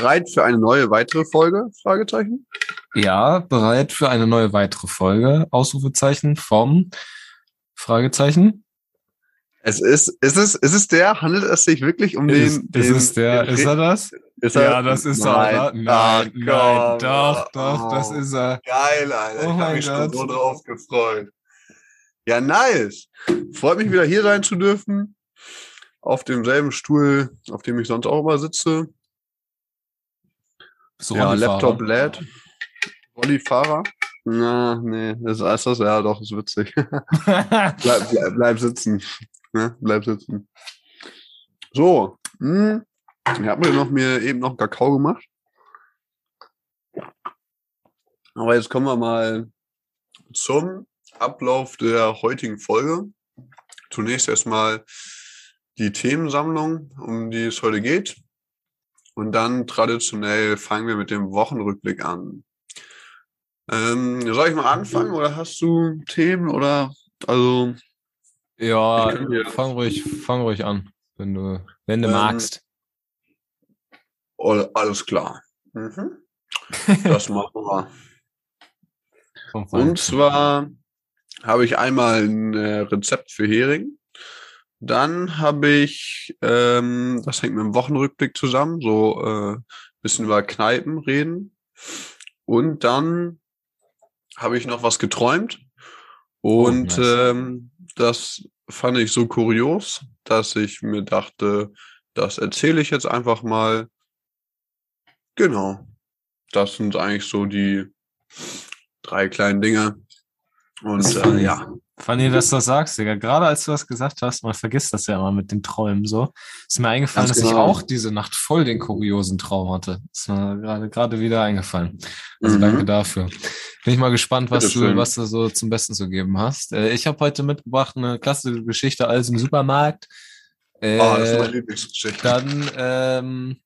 Bereit für eine neue weitere Folge? Fragezeichen. Ja, bereit für eine neue weitere Folge. Ausrufezeichen vom Fragezeichen. Es ist, ist es, ist es der? Handelt es sich wirklich um Ist, den? ist den, es der? den Ist er das? Ist Ja, das ist er, nein. oder? Nein, Ach, nein, komm. doch, doch, das Oh. ist er. Geil, Alter. Oh ich habe mich schon so drauf gefreut. Ja, nice. Freut mich wieder hier sein zu dürfen. Auf demselben Stuhl, auf dem ich sonst auch immer sitze. Du ja, Rollifahrer? Laptop lädt. Rollifahrer? Na, nee, das ist das. Ja, doch, ist witzig. bleib, bleib, bleib sitzen. Ne? Bleib sitzen. So. Hm. Ich habe mir noch mir eben noch einen Kakao gemacht. Aber jetzt kommen wir mal zum Ablauf der heutigen Folge. Zunächst erstmal die Themensammlung, um die es heute geht. Und dann traditionell fangen wir mit dem Wochenrückblick an. Ähm, soll ich mal anfangen oder hast du Themen oder also ja, fang ruhig, fang ruhig an, wenn du, wenn du Ähm, magst. alles klar. Mhm. Das machen wir. Und zwar habe ich einmal ein äh, Rezept für Hering. Dann habe ich, ähm, das hängt mit dem Wochenrückblick zusammen, so äh, bisschen über Kneipen reden. Und dann habe ich noch was geträumt. Und Oh, nice. ähm, das fand ich so kurios, dass ich mir dachte, das erzähle ich jetzt einfach mal. Genau. Das sind eigentlich so die drei kleinen Dinge. Und äh, ja, Funny, dass du das sagst, Digga. Gerade als du das gesagt hast, man vergisst das ja immer mit den Träumen so. Ist mir eingefallen, Ganz dass ich genau. auch diese Nacht voll den kuriosen Traum hatte. Ist mir gerade, gerade wieder eingefallen. Also Mhm. danke dafür. Bin ich mal gespannt, was du, was du so zum Besten zu geben hast. Äh, ich habe heute mitgebracht eine klassische Geschichte, alles im Supermarkt. Äh, oh, das ist meine Lieblingsgeschichte. dann, ähm,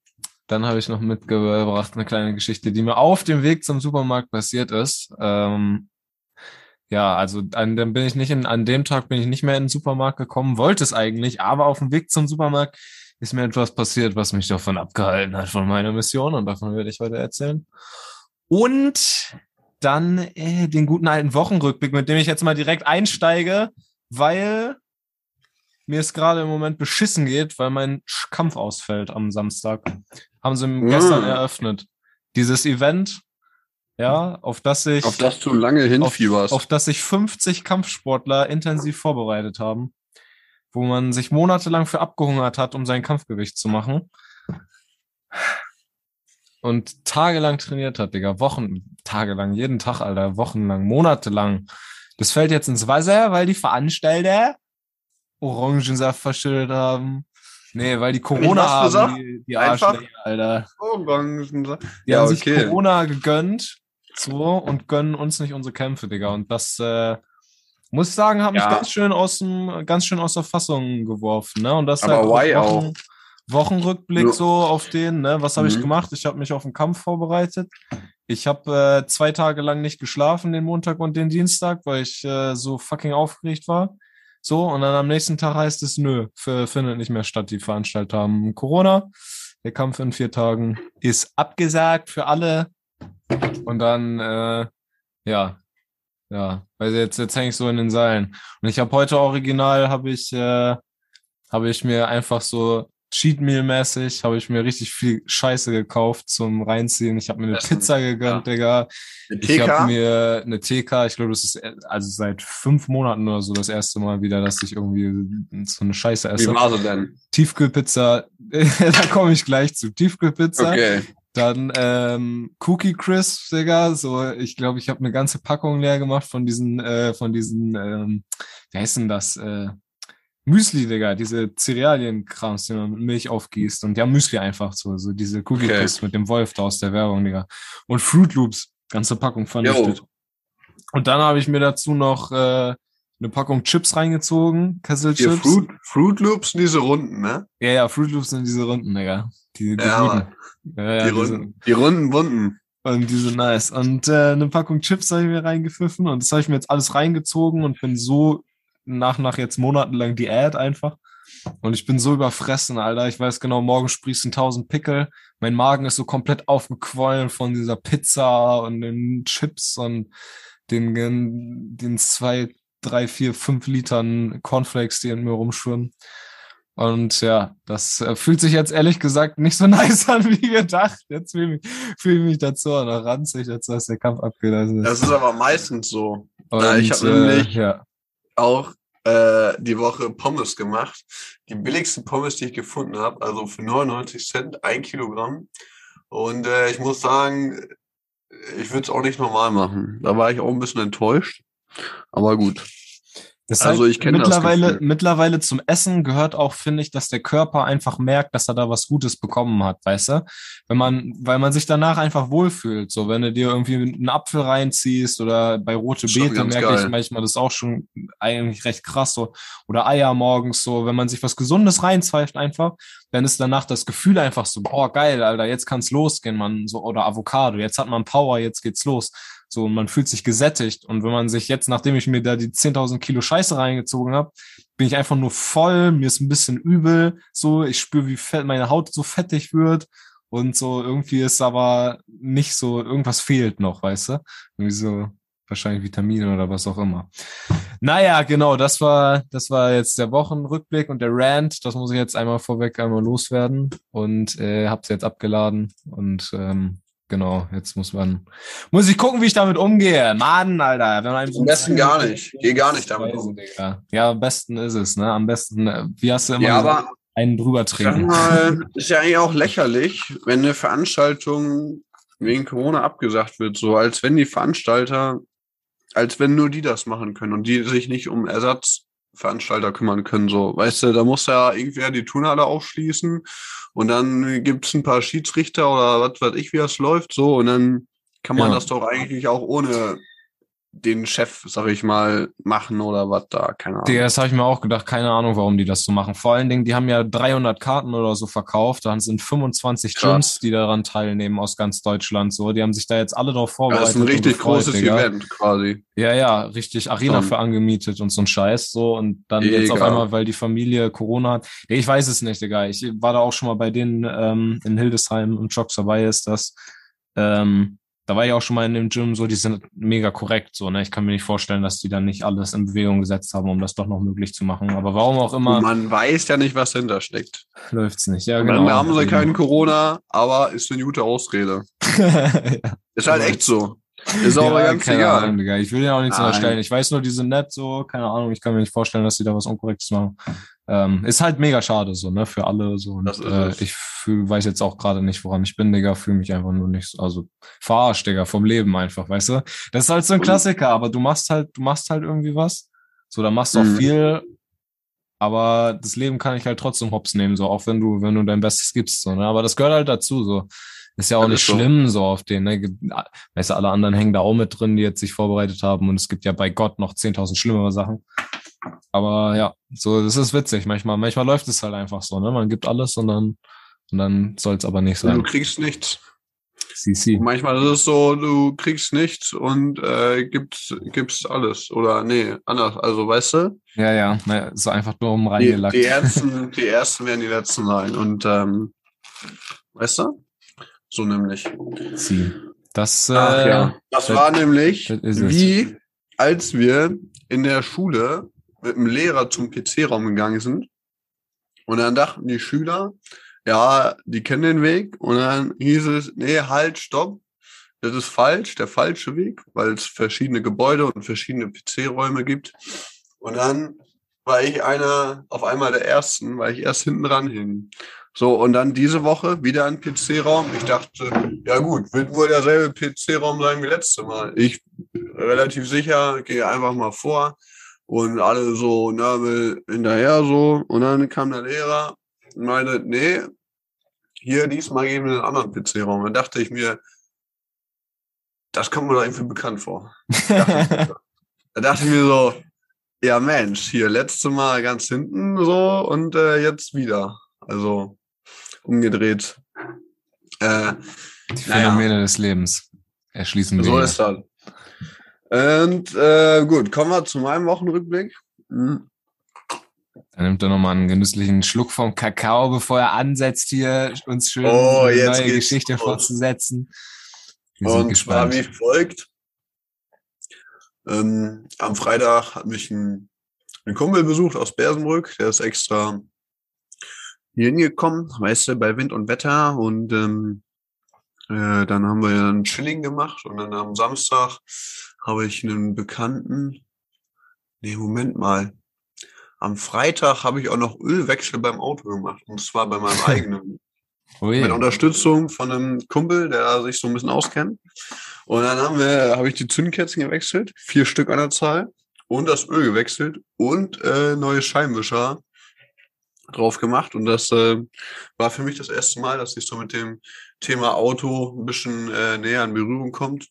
dann habe ich noch mitgebracht eine kleine Geschichte, die mir auf dem Weg zum Supermarkt passiert ist. Ähm, ja, also an dem bin ich nicht in, an dem Tag bin ich nicht mehr in den Supermarkt gekommen, wollte es eigentlich, aber auf dem Weg zum Supermarkt ist mir etwas passiert, was mich davon abgehalten hat von meiner Mission und davon werde ich heute erzählen. Und dann äh, den guten alten Wochenrückblick, mit dem ich jetzt mal direkt einsteige, weil mir es gerade im Moment beschissen geht, weil mein Kampf ausfällt am Samstag. Haben sie Mm. gestern eröffnet. Dieses Event, ja, auf das ich Auf das du lange auf, hinfieberst. auf das sich 50 Kampfsportler intensiv vorbereitet haben, wo man sich monatelang für abgehungert hat, um sein Kampfgewicht zu machen. Und tagelang trainiert hat, Digga. Wochen, tagelang, jeden Tag, Alter, wochenlang, monatelang. Das fällt jetzt ins Wasser, weil die Veranstalter Orangensaft verschüttet haben. Nee, weil die Corona haben, die, die Einfach? Alter. Orangen- Die Ja, haben sich okay. Corona gegönnt, so, und gönnen uns nicht unsere Kämpfe, Digga. Und das, äh, muss ich sagen, hat mich Ja. ganz schön aus dem, ganz schön aus der Fassung geworfen, ne? Und das Aber halt Wochen, Wochenrückblick so auf den, ne? Was habe ich Mhm. gemacht? Ich habe mich auf den Kampf vorbereitet. Ich habe äh, zwei Tage lang nicht geschlafen, den Montag und den Dienstag, weil ich äh, so fucking aufgeregt war. So, und dann am nächsten Tag heißt es, nö, f- findet nicht mehr statt. Die Veranstalter haben Corona. Der Kampf in vier Tagen ist abgesagt für alle. Und dann, äh, ja, ja, weil jetzt, jetzt hänge ich so in den Seilen. Und ich habe heute original, habe ich, äh, habe ich mir einfach so Cheat Meal mäßig, habe ich mir richtig viel Scheiße gekauft zum Reinziehen. Ich habe mir eine Pizza gegönnt, Digga. Mit Ich habe TK? mir eine TK, ich glaube, das ist also seit fünf Monaten oder so das erste Mal wieder, dass ich irgendwie so eine Scheiße Wie esse. war sie denn? Tiefkühlpizza, da komme ich gleich zu. Tiefkühlpizza, Okay. Dann ähm, Cookie Crisp, Digga. So, ich glaube, ich habe eine ganze Packung leer gemacht von diesen, äh, von diesen, ähm, wie heißt denn das? Äh, Müsli, Digga, diese Cerealienkrams, die man mit Milch aufgießt. Und ja, Müsli einfach so, so diese Cookie Okay. Crisp mit dem Wolf da aus der Werbung, Digga. Und Fruit Loops, ganze Packung vernichtet. Und dann habe ich mir dazu noch äh, eine Packung Chips reingezogen, Hier Kesselchips. Fruit, Fruit Loops, diese Runden, ne? Ja, ja, Fruit Loops sind diese Runden, Digga. Die, die Ja. Ja, ja, die, Runden, die runden bunten. und die sind nice. Und äh, eine Packung Chips habe ich mir reingepfiffen und das habe ich mir jetzt alles reingezogen und bin so nach, nach jetzt monatelang Diät einfach. Und ich bin so überfressen, Alter. Ich weiß genau, morgen sprießen tausend Pickel. Mein Magen ist so komplett aufgequollen von dieser Pizza und den Chips und den, den zwei, drei, vier, fünf Litern Cornflakes, die in mir rumschwimmen. Und ja, das äh, fühlt sich jetzt ehrlich gesagt nicht so nice an wie gedacht. Jetzt fühle ich, fühl ich mich dazu noch ranzig, jetzt dass der Kampf abgelaufen ist. Das ist aber meistens so. Und, ich habe äh, nämlich ja. auch äh, die Woche Pommes gemacht. Die billigsten Pommes, die ich gefunden habe, also für 99 Cent ein Kilogramm. Und äh, ich muss sagen, ich würde es auch nicht normal machen. Da war ich auch ein bisschen enttäuscht. Aber gut. Das heißt, also ich kenne mittlerweile, das mittlerweile zum Essen gehört auch, finde ich, dass der Körper einfach merkt, dass er da was Gutes bekommen hat, weißt du? Wenn man, weil man sich danach einfach wohlfühlt. So, wenn du dir irgendwie einen Apfel reinziehst oder bei rote Beete merke geil. ich manchmal das auch schon eigentlich recht krass so. Oder Eier morgens so, wenn man sich was Gesundes reinzweift einfach, dann ist danach das Gefühl einfach so, boah, geil, Alter, jetzt kann's losgehen, man, so, oder Avocado, jetzt hat man Power, jetzt geht's los. So, und man fühlt sich gesättigt. Und wenn man sich jetzt, nachdem ich mir da die 10.000 Kilo Scheiße reingezogen habe, bin ich einfach nur voll, mir ist ein bisschen übel, so, ich spüre, wie fett meine Haut so fettig wird. Und so, irgendwie ist aber nicht so, irgendwas fehlt noch, weißt du? Irgendwie so, wahrscheinlich Vitamine oder was auch immer. Naja, genau, das war, das war jetzt der Wochenrückblick und der Rant. Das muss ich jetzt einmal vorweg einmal loswerden und äh, hab's jetzt abgeladen und ähm, Genau, jetzt muss man, muss ich gucken, wie ich damit umgehe. Mann, Alter. Wenn man am besten gar nicht. Geh gar nicht damit um. Ja, am besten ist es, ne? Am besten, äh, wie hast du immer ja, aber, einen drüber trinken? Mal, ist ja eigentlich auch lächerlich, wenn eine Veranstaltung wegen Corona abgesagt wird, so als wenn die Veranstalter, als wenn nur die das machen können und die sich nicht um Ersatzveranstalter kümmern können, so. Weißt du, da muss ja irgendwer die Turnhalle aufschließen und dann gibt's ein paar Schiedsrichter oder was weiß ich, wie das läuft, so. Und dann kann man ja. das doch eigentlich auch ohne den Chef, sag ich mal, machen oder was da, keine Ahnung. Das habe ich mir auch gedacht, keine Ahnung, warum die das so machen. Vor allen Dingen, die haben ja 300 Karten oder so verkauft, dann sind 25 Krass. Gyms, die daran teilnehmen aus ganz Deutschland, so. Die haben sich da jetzt alle drauf vorbereitet. das ist ein richtig gefreut, großes Digga. Event quasi. Ja, ja, richtig Arena Schon. für angemietet und so ein Scheiß, so. Und dann Egal. jetzt auf einmal, weil die Familie Corona hat. Ich weiß es nicht, Digga. Ich war da auch schon mal bei denen ähm, in Hildesheim und Jocks dabei ist, dass ähm, da war ich auch schon mal in dem Gym, so, die sind mega korrekt, so, ne? Ich kann mir nicht vorstellen, dass die dann nicht alles in Bewegung gesetzt haben, um das doch noch möglich zu machen. Aber warum auch immer. Man weiß ja nicht, was dahinter steckt. Läuft's nicht, ja, genau. Dann haben sie keinen Corona, aber ist eine gute Ausrede. ja. Ist halt echt so. Ist auch ja, ganz egal. Ahnung. Ich will ja auch nichts Nein. unterstellen. Ich weiß nur, die sind nett, so, keine Ahnung. Ich kann mir nicht vorstellen, dass die da was Unkorrektes machen. Ähm, ist halt mega schade, so, ne, für alle, so. Und, äh, ich fühl, weiß jetzt auch gerade nicht, woran ich bin, Digga, fühle mich einfach nur nicht, so, also, verarscht, Digga, vom Leben einfach, weißt du? Das ist halt so ein Klassiker, aber du machst halt, du machst halt irgendwie was. So, da machst du auch mhm. viel, aber das Leben kann ich halt trotzdem hops nehmen, so, auch wenn du, wenn du dein Bestes gibst, so, ne, aber das gehört halt dazu, so. Ist ja auch nicht schlimm so auf den, ne? Weißt du, alle anderen hängen da auch mit drin, die jetzt sich vorbereitet haben und es gibt ja bei Gott noch 10.000 schlimmere Sachen. Aber ja, so, das ist witzig. Manchmal, manchmal läuft es halt einfach so, ne? Man gibt alles und dann, und dann soll es aber nicht sein. Du kriegst nichts. CC. Manchmal ist es so, du kriegst nichts und äh, gibst, gibst alles. Oder nee, anders. Also weißt du? Ja, ja. Naja, so einfach nur um reingelackt. Die, die, ersten, die ersten werden die letzten sein. Und ähm, weißt du? So nämlich. Sie. Das, äh, Ach, ja. das, das war nämlich wie als wir in der Schule mit dem Lehrer zum PC-Raum gegangen sind. Und dann dachten die Schüler, ja, die kennen den Weg. Und dann hieß es, nee, halt, stopp. Das ist falsch, der falsche Weg, weil es verschiedene Gebäude und verschiedene PC-Räume gibt. Und dann war ich einer, auf einmal der Ersten, weil ich erst hinten dran hing. So, und dann diese Woche wieder ein PC-Raum. Ich dachte, ja gut, wird wohl derselbe PC-Raum sein wie letzte Mal. Ich relativ sicher, gehe einfach mal vor und alle so Nörmel hinterher so. Und dann kam der Lehrer und meinte, nee, hier diesmal geben wir einen anderen PC-Raum. Dann dachte ich mir, das kommt mir doch irgendwie bekannt vor. da dachte ich mir so, ja Mensch, hier letzte Mal ganz hinten so und äh, jetzt wieder. Also umgedreht. Äh, Die Phänomene naja. des Lebens erschließen wir. So ist das. Und äh, gut, kommen wir zu meinem Wochenrückblick. Hm. Dann nimmt er nochmal einen genüsslichen Schluck vom Kakao, bevor er ansetzt, hier uns schön Oh, eine neue Geschichte los. fortzusetzen. Wir sind Und zwar gespannt. wie folgt. Ähm, am Freitag hat mich ein, ein Kumpel besucht aus Bersenbrück, der ist extra hier hingekommen, weißt du, bei Wind und Wetter. Und ähm, äh, dann haben wir ein Chilling gemacht und dann am Samstag habe ich einen Bekannten. Nee, Moment mal. Am Freitag habe ich auch noch Ölwechsel beim Auto gemacht. Und zwar bei meinem eigenen. Ui. mit Unterstützung von einem Kumpel, der sich so ein bisschen auskennt. Und dann haben wir, habe ich die Zündkerzen gewechselt, vier Stück an der Zahl und das Öl gewechselt und äh, neue Scheibenwischer drauf gemacht. Und das äh, war für mich das erste Mal, dass ich so mit dem Thema Auto ein bisschen äh, näher in Berührung kommt.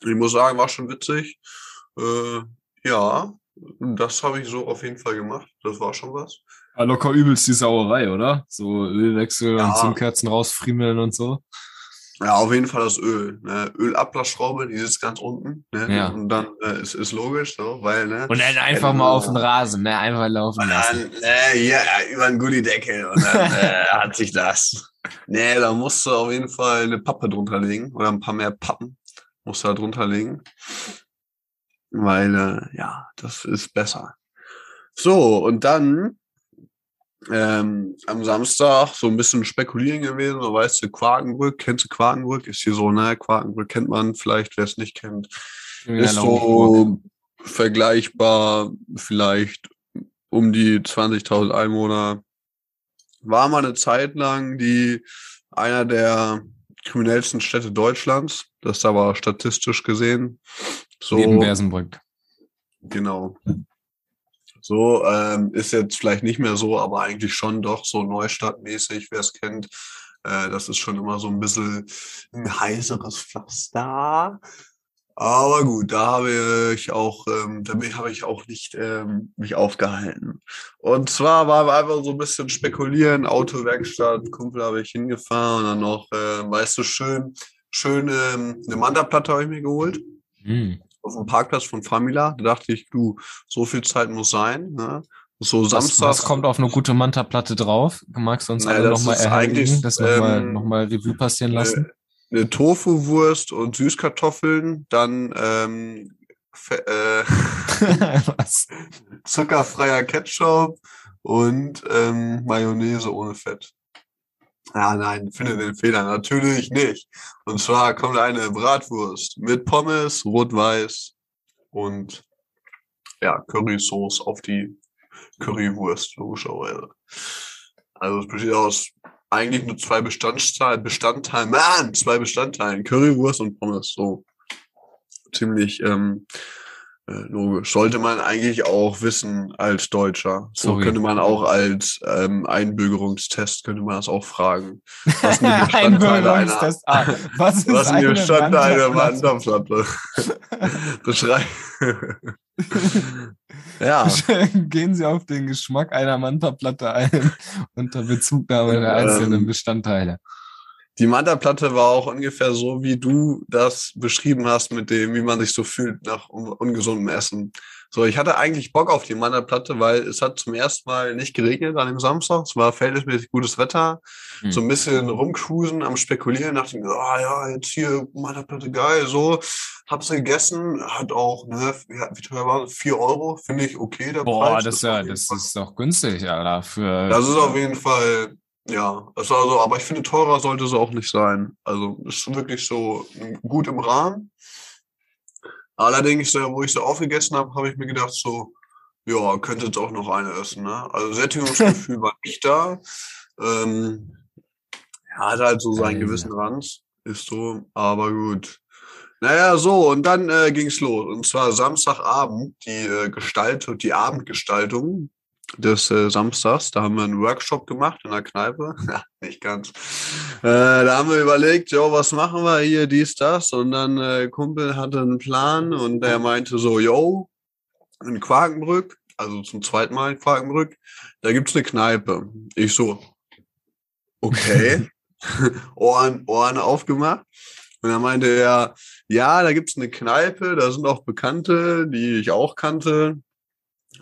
Ich muss sagen, war schon witzig. Äh, ja, das habe ich so auf jeden Fall gemacht. Das war schon was. Ah, locker übelst die Sauerei, oder? So Ölwechsel Ja. und Zündkerzen rausfriemeln und so. Ja, auf jeden Fall das Öl. Ne? Ölablassschraube, die sitzt ganz unten. Ne? Ja. Und dann äh, ist, ist logisch, so, weil, ne? Und dann einfach mal auf den Rasen, ne? Einfach laufen lassen. dann, äh, ja, über einen Gullideckel und dann äh, hat sich das. Nee, da musst du auf jeden Fall eine Pappe drunter legen oder ein paar mehr Pappen musst du da drunter legen. Weil, äh, ja, das ist besser. So, und dann ähm, am Samstag so ein bisschen spekulieren gewesen, so weißt du, Quakenbrück, kennst du Quakenbrück? Ist hier so, ne, Quakenbrück kennt man vielleicht, wer es nicht kennt. Ist so vergleichbar, vielleicht um die 20.000 Einwohner. War mal eine Zeit lang die einer der kriminellsten Städte Deutschlands. Das ist aber statistisch gesehen. So, Neben Bersenbrück. Genau. So, ähm, ist jetzt vielleicht nicht mehr so, aber eigentlich schon doch so Neustadtmäßig, wer es kennt. Äh, das ist schon immer so ein bisschen ein heißeres Pflaster. Aber gut, da habe ich auch, ähm, da bin- habe ich auch nicht ähm, mich aufgehalten. Und zwar war wir einfach so ein bisschen spekulieren, Autowerkstatt, Kumpel habe ich hingefahren und dann noch, äh, weißt du, schön, schön ähm, eine Manta-Platte habe ich mir geholt Hm. Auf dem Parkplatz von Famila. Da dachte ich, du, so viel Zeit muss sein. Ne? So Was, Samstag. was kommt auf eine gute Manta-Platte drauf? Magst du uns Naja, alle nochmal eigentlich, das nochmal ähm, noch mal Revue passieren lassen? Eine, eine Tofu-Wurst und Süßkartoffeln, dann ähm, äh, was? zuckerfreier Ketchup und ähm, Mayonnaise ohne Fett. Ja, nein, finde den Fehler natürlich nicht. Und zwar kommt eine Bratwurst mit Pommes, rot-weiß und ja, Currysauce auf die Currywurst, logischerweise. Also es besteht aus eigentlich nur zwei Bestandteilen, Bestandteilen, Mann, zwei Bestandteilen, Currywurst und Pommes, so. Ziemlich ähm, äh, logisch. Sollte man eigentlich auch wissen als Deutscher. So Sorry. könnte man auch als ähm, Einbürgerungstest, könnte man das auch fragen. Was sind die Bestandteile einer, Einbürgerungstest. Ah, was ist was eine Bestandteile einer Manta-Platte? Wanderplatte? Beschreib. ja. Gehen Sie auf den Geschmack einer Manta-Platte ein unter Bezugnahme der einzelnen Ähm, Bestandteile. Die Manta-Platte war auch ungefähr so, wie du das beschrieben hast, mit dem, wie man sich so fühlt nach un ungesundem Essen. So, ich hatte eigentlich Bock auf die Manta-Platte, weil es hat zum ersten Mal nicht geregnet an dem Samstag. Es war verhältnismäßig gutes Wetter. Hm. So ein bisschen rumcruisen, am Spekulieren, dachte ich, ah ja, jetzt hier Manta-Platte geil, so. Hab's gegessen, hat auch, ne, wie teuer war es? Vier Euro, finde ich okay, der Boah, Preis. das, ist auf ja, das Fall- ist doch günstig, Alter. Für, das ist auf jeden Fall, ja, das war so, aber ich finde, teurer sollte es auch nicht sein. Also ist wirklich so gut im Rahmen. Allerdings, äh, wo ich so aufgegessen habe, habe ich mir gedacht, so, ja, könnte jetzt auch noch eine essen. Ne? Also Sättigungsgefühl war nicht da. Ähm, ja, hat halt so seinen Geil. gewissen Ranz. Ist so, aber gut. Naja, so, und dann äh, ging's los. Und zwar Samstagabend, die äh, Gestaltung, die Abendgestaltung des äh, Samstags. Da haben wir einen Workshop gemacht in der Kneipe. Nicht ganz. Äh, da haben wir überlegt, jo, was machen wir hier, dies, das. Und dann äh, Kumpel hatte einen Plan und der meinte so, yo, in Quakenbrück, also zum zweiten Mal in Quakenbrück, da gibt's eine Kneipe. Ich so, okay. Ohren, Ohren aufgemacht. Und dann meinte er, ja, da gibt's eine Kneipe, da sind auch Bekannte, die ich auch kannte.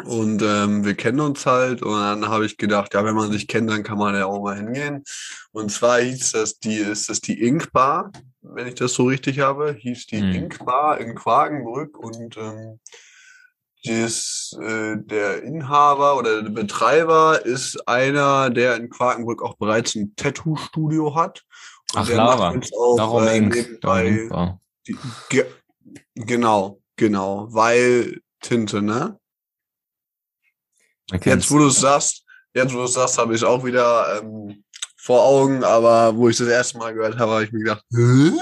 Und ähm, wir kennen uns halt und dann habe ich gedacht, ja, wenn man sich kennt, dann kann man ja auch mal hingehen. Und zwar hieß das die, ist das die Ink Bar, wenn ich das so richtig habe, hieß die Hm. Ink Bar in Quakenbrück und ähm, das, äh, der Inhaber oder der Betreiber ist einer, der in Quakenbrück auch bereits ein Tattoo-Studio hat. Und Ach, der Lara. auch, Darum äh, Ink. Darum die, ge genau, genau, weil Tinte, ne? Kennt's. Jetzt, wo du es sagst, jetzt, wo du es sagst, habe ich es auch wieder ähm, vor Augen, aber wo ich das erste Mal gehört habe, habe ich mir gedacht, Hä?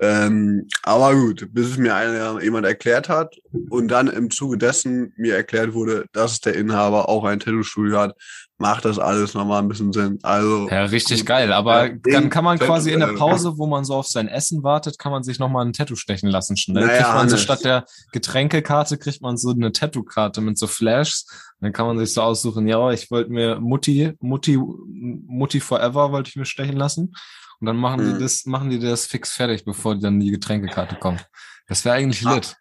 Ähm, aber gut, bis es mir einer, jemand erklärt hat und dann im Zuge dessen mir erklärt wurde, dass der Inhaber auch ein Tattoo-Studio hat, macht das alles nochmal ein bisschen Sinn. Also, Ja, richtig Gut. geil. Aber Ja, dann kann man quasi in der äh, Pause, wo man so auf sein Essen wartet, kann man sich nochmal ein Tattoo stechen lassen. Schnell Naja, kriegt man so statt der Getränkekarte, kriegt man so eine Tattoo-Karte mit so Flashs. Dann kann man sich so aussuchen, ja, ich wollte mir Mutti, Mutti, Mutti Forever wollte ich mir stechen lassen. Und dann machen die Mhm. das, machen die das fix fertig, bevor dann die Getränkekarte kommt. Das wäre eigentlich Ah. lit.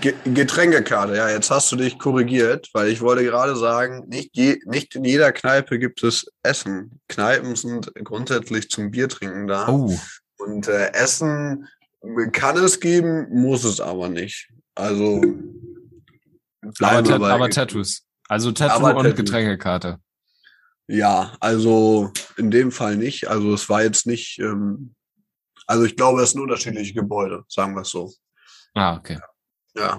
Ge Getränkekarte, ja, jetzt hast du dich korrigiert, weil ich wollte gerade sagen, nicht, je, nicht in jeder Kneipe gibt es Essen. Kneipen sind grundsätzlich zum Biertrinken da. Oh, Und äh, Essen kann es geben, muss es aber nicht. Also aber, aber Tattoos. Also Tattoo Aber und Tattoos. Getränkekarte. Ja, also in dem Fall nicht. Also es war jetzt nicht, ähm, also ich glaube, es sind unterschiedliche Gebäude, sagen wir es so. Ah, okay. Ja.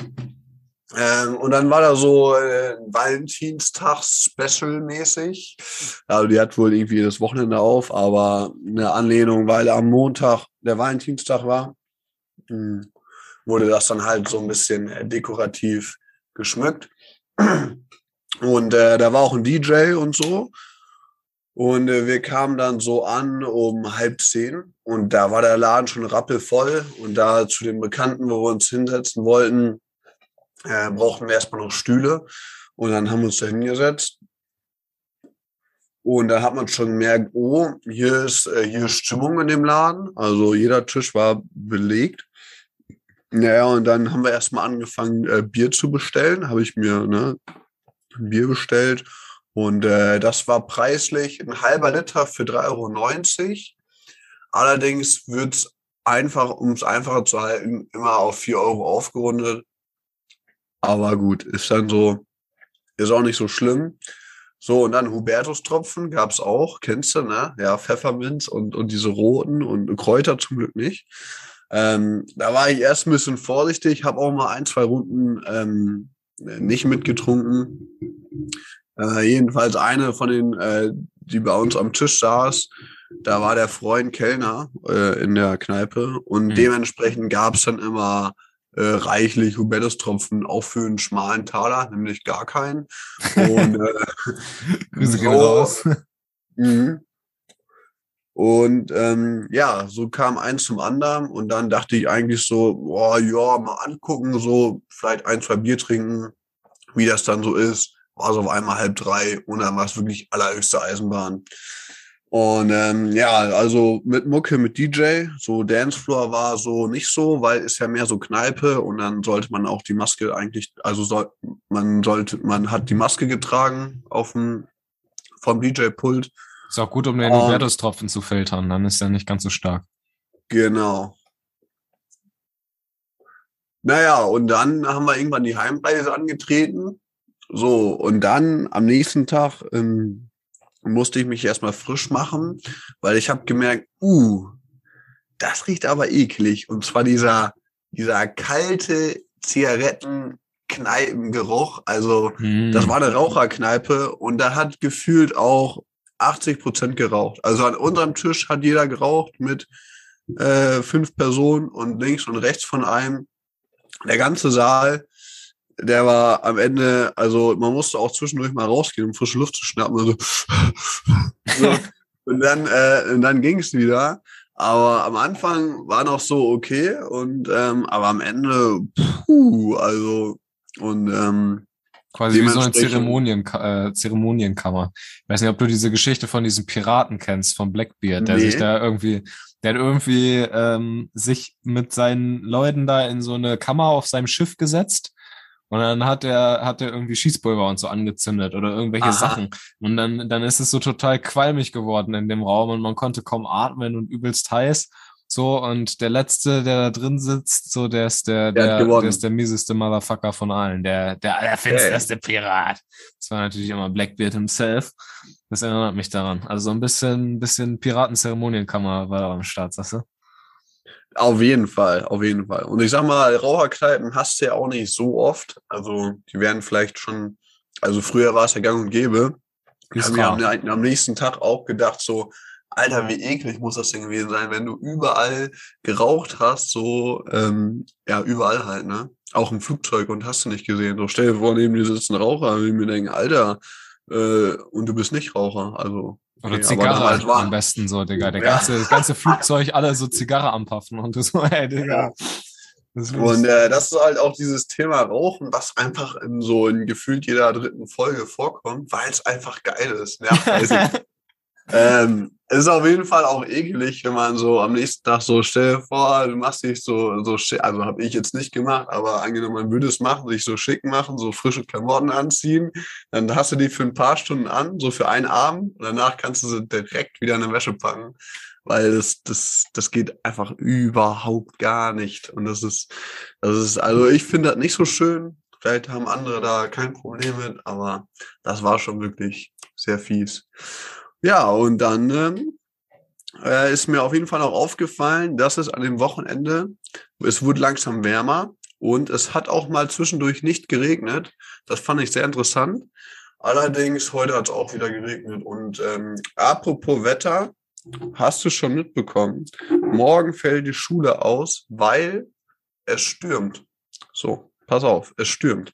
Ähm, und dann war da so äh, Valentinstag-Special-mäßig. Also die hat wohl irgendwie das Wochenende auf, aber eine Anlehnung, weil am Montag der Valentinstag war, mh, wurde das dann halt so ein bisschen äh, dekorativ geschmückt. Und äh, da war auch ein DJ und so. Und äh, wir kamen dann so an um halb zehn und da war der Laden schon rappelvoll. Und da zu den Bekannten, wo wir uns hinsetzen wollten, äh, brauchten wir erstmal noch Stühle. Und dann haben wir uns da hingesetzt. Und da hat man schon gemerkt, oh, hier ist, äh, hier ist Stimmung in dem Laden. Also jeder Tisch war belegt. Naja, und dann haben wir erstmal angefangen, äh, Bier zu bestellen. Habe ich mir ne, Bier bestellt. Und äh, das war preislich ein halber Liter für 3,90 Euro. Allerdings wird's einfach, um es einfacher zu halten, immer auf 4 Euro aufgerundet. Aber gut, ist dann so, ist auch nicht so schlimm. So, und dann Hubertus-Tropfen gab's auch, kennst du, ne? Ja, Pfefferminz und, und diese roten und Kräuter zum Glück nicht. Ähm, da war ich erst ein bisschen vorsichtig, habe auch mal ein, zwei Runden ähm, nicht mitgetrunken. Äh, jedenfalls eine von den, äh, die bei uns am Tisch saß, da war der Freund Kellner äh, in der Kneipe und Mhm. dementsprechend gab's dann immer äh, reichlich Hubertus-Tropfen, auch für einen schmalen Taler, nämlich gar keinen. Und, äh, Grüße gehen so, raus. Mhm. Und ähm, ja, so kam eins zum anderen und dann dachte ich eigentlich so, boah, ja, mal angucken, so vielleicht ein, zwei Bier trinken, wie das dann so ist. War so auf einmal halb drei und dann war es wirklich allerhöchste Eisenbahn. Und ähm, ja, also mit Mucke, mit DJ, so Dancefloor war so nicht so, weil ist ja mehr so Kneipe und dann sollte man auch die Maske eigentlich, also soll, man sollte, man hat die Maske getragen auf dem vom DJ-Pult. Ist auch gut, um den Ähm, Hubertus-Tropfen zu filtern, dann ist er nicht ganz so stark. Genau. Naja, und dann haben wir irgendwann die Heimreise angetreten. So, und dann am nächsten Tag ähm, musste ich mich erstmal frisch machen, weil ich habe gemerkt, uh, das riecht aber eklig. Und zwar dieser, dieser kalte Zigarettenkneipengeruch. Also, Hm. das war eine Raucherkneipe und da hat gefühlt auch 80 Prozent geraucht. Also an unserem Tisch hat jeder geraucht mit äh, fünf Personen und links und rechts von einem. Der ganze Saal, der war am Ende, also man musste auch zwischendurch mal rausgehen, um frische Luft zu schnappen. Also, so. Und dann, äh, und dann ging es wieder. Aber am Anfang war noch so okay und ähm, aber am Ende, puh, also und ähm, Quasi wie so eine Zeremonien, äh, Zeremonienkammer. Ich weiß nicht, ob du diese Geschichte von diesem Piraten kennst, von Blackbeard, der Nee. sich da irgendwie, der hat irgendwie ähm, sich mit seinen Leuten da in so eine Kammer auf seinem Schiff gesetzt Und dann hat er, hat er irgendwie Schießpulver und so angezündet oder irgendwelche Aha. Sachen. Und dann, dann ist es so total qualmig geworden in dem Raum und man konnte kaum atmen und übelst heiß. So, und der Letzte, der da drin sitzt, so, der ist der, Der der, der ist der mieseste Motherfucker von allen, der, der allerfinsterste Pirat. Das war natürlich immer Blackbeard himself. Das erinnert mich daran. Also so ein bisschen, bisschen Piratenzeremonienkammer war da am Start, sagst du? Auf jeden Fall, auf jeden Fall. Und ich sag mal, Raucherkneipen hast du ja auch nicht so oft. Also die werden vielleicht schon, also früher war es ja gang und gäbe. Ich habe mir am, am nächsten Tag auch gedacht, so, Alter, wie eklig muss das denn gewesen sein, wenn du überall geraucht hast, so, ähm, ja, überall halt, ne? Auch im Flugzeug und hast du nicht gesehen. So, stell dir vor, neben dir sitzt ein Raucher und mir denken, Alter, äh, und du bist nicht Raucher, also. Oder Zigarre war- am besten so, Digga. Der Ja. ganze, das ganze Flugzeug, alle so Zigarre anpaffen und so, ey, Digga. Das Und äh, das ist halt auch dieses Thema Rauchen, was einfach in so in gefühlt jeder dritten Folge vorkommt, weil es einfach geil ist. Ja, also, ähm, es ist auf jeden Fall auch eklig, wenn man so am nächsten Tag so stell vor, du machst dich so, so schick, also habe ich jetzt nicht gemacht, aber angenommen, man würde es machen, sich so schick machen, so frische Klamotten anziehen, dann hast du die für ein paar Stunden an, so für einen Abend und danach kannst du sie direkt wieder in eine Wäsche packen, weil das, das, das geht einfach überhaupt gar nicht. Und das ist, das ist, also ich finde das nicht so schön. Vielleicht haben andere da kein Problem mit, aber das war schon wirklich sehr fies. Ja, und dann ähm, äh, ist mir auf jeden Fall auch aufgefallen, dass es an dem Wochenende, es wurde langsam wärmer und es hat auch mal zwischendurch nicht geregnet. Das fand ich sehr interessant. Allerdings, heute hat es auch wieder geregnet. Und ähm, apropos Wetter, hast du schon mitbekommen, morgen fällt die Schule aus, weil es stürmt. So, pass auf, es stürmt.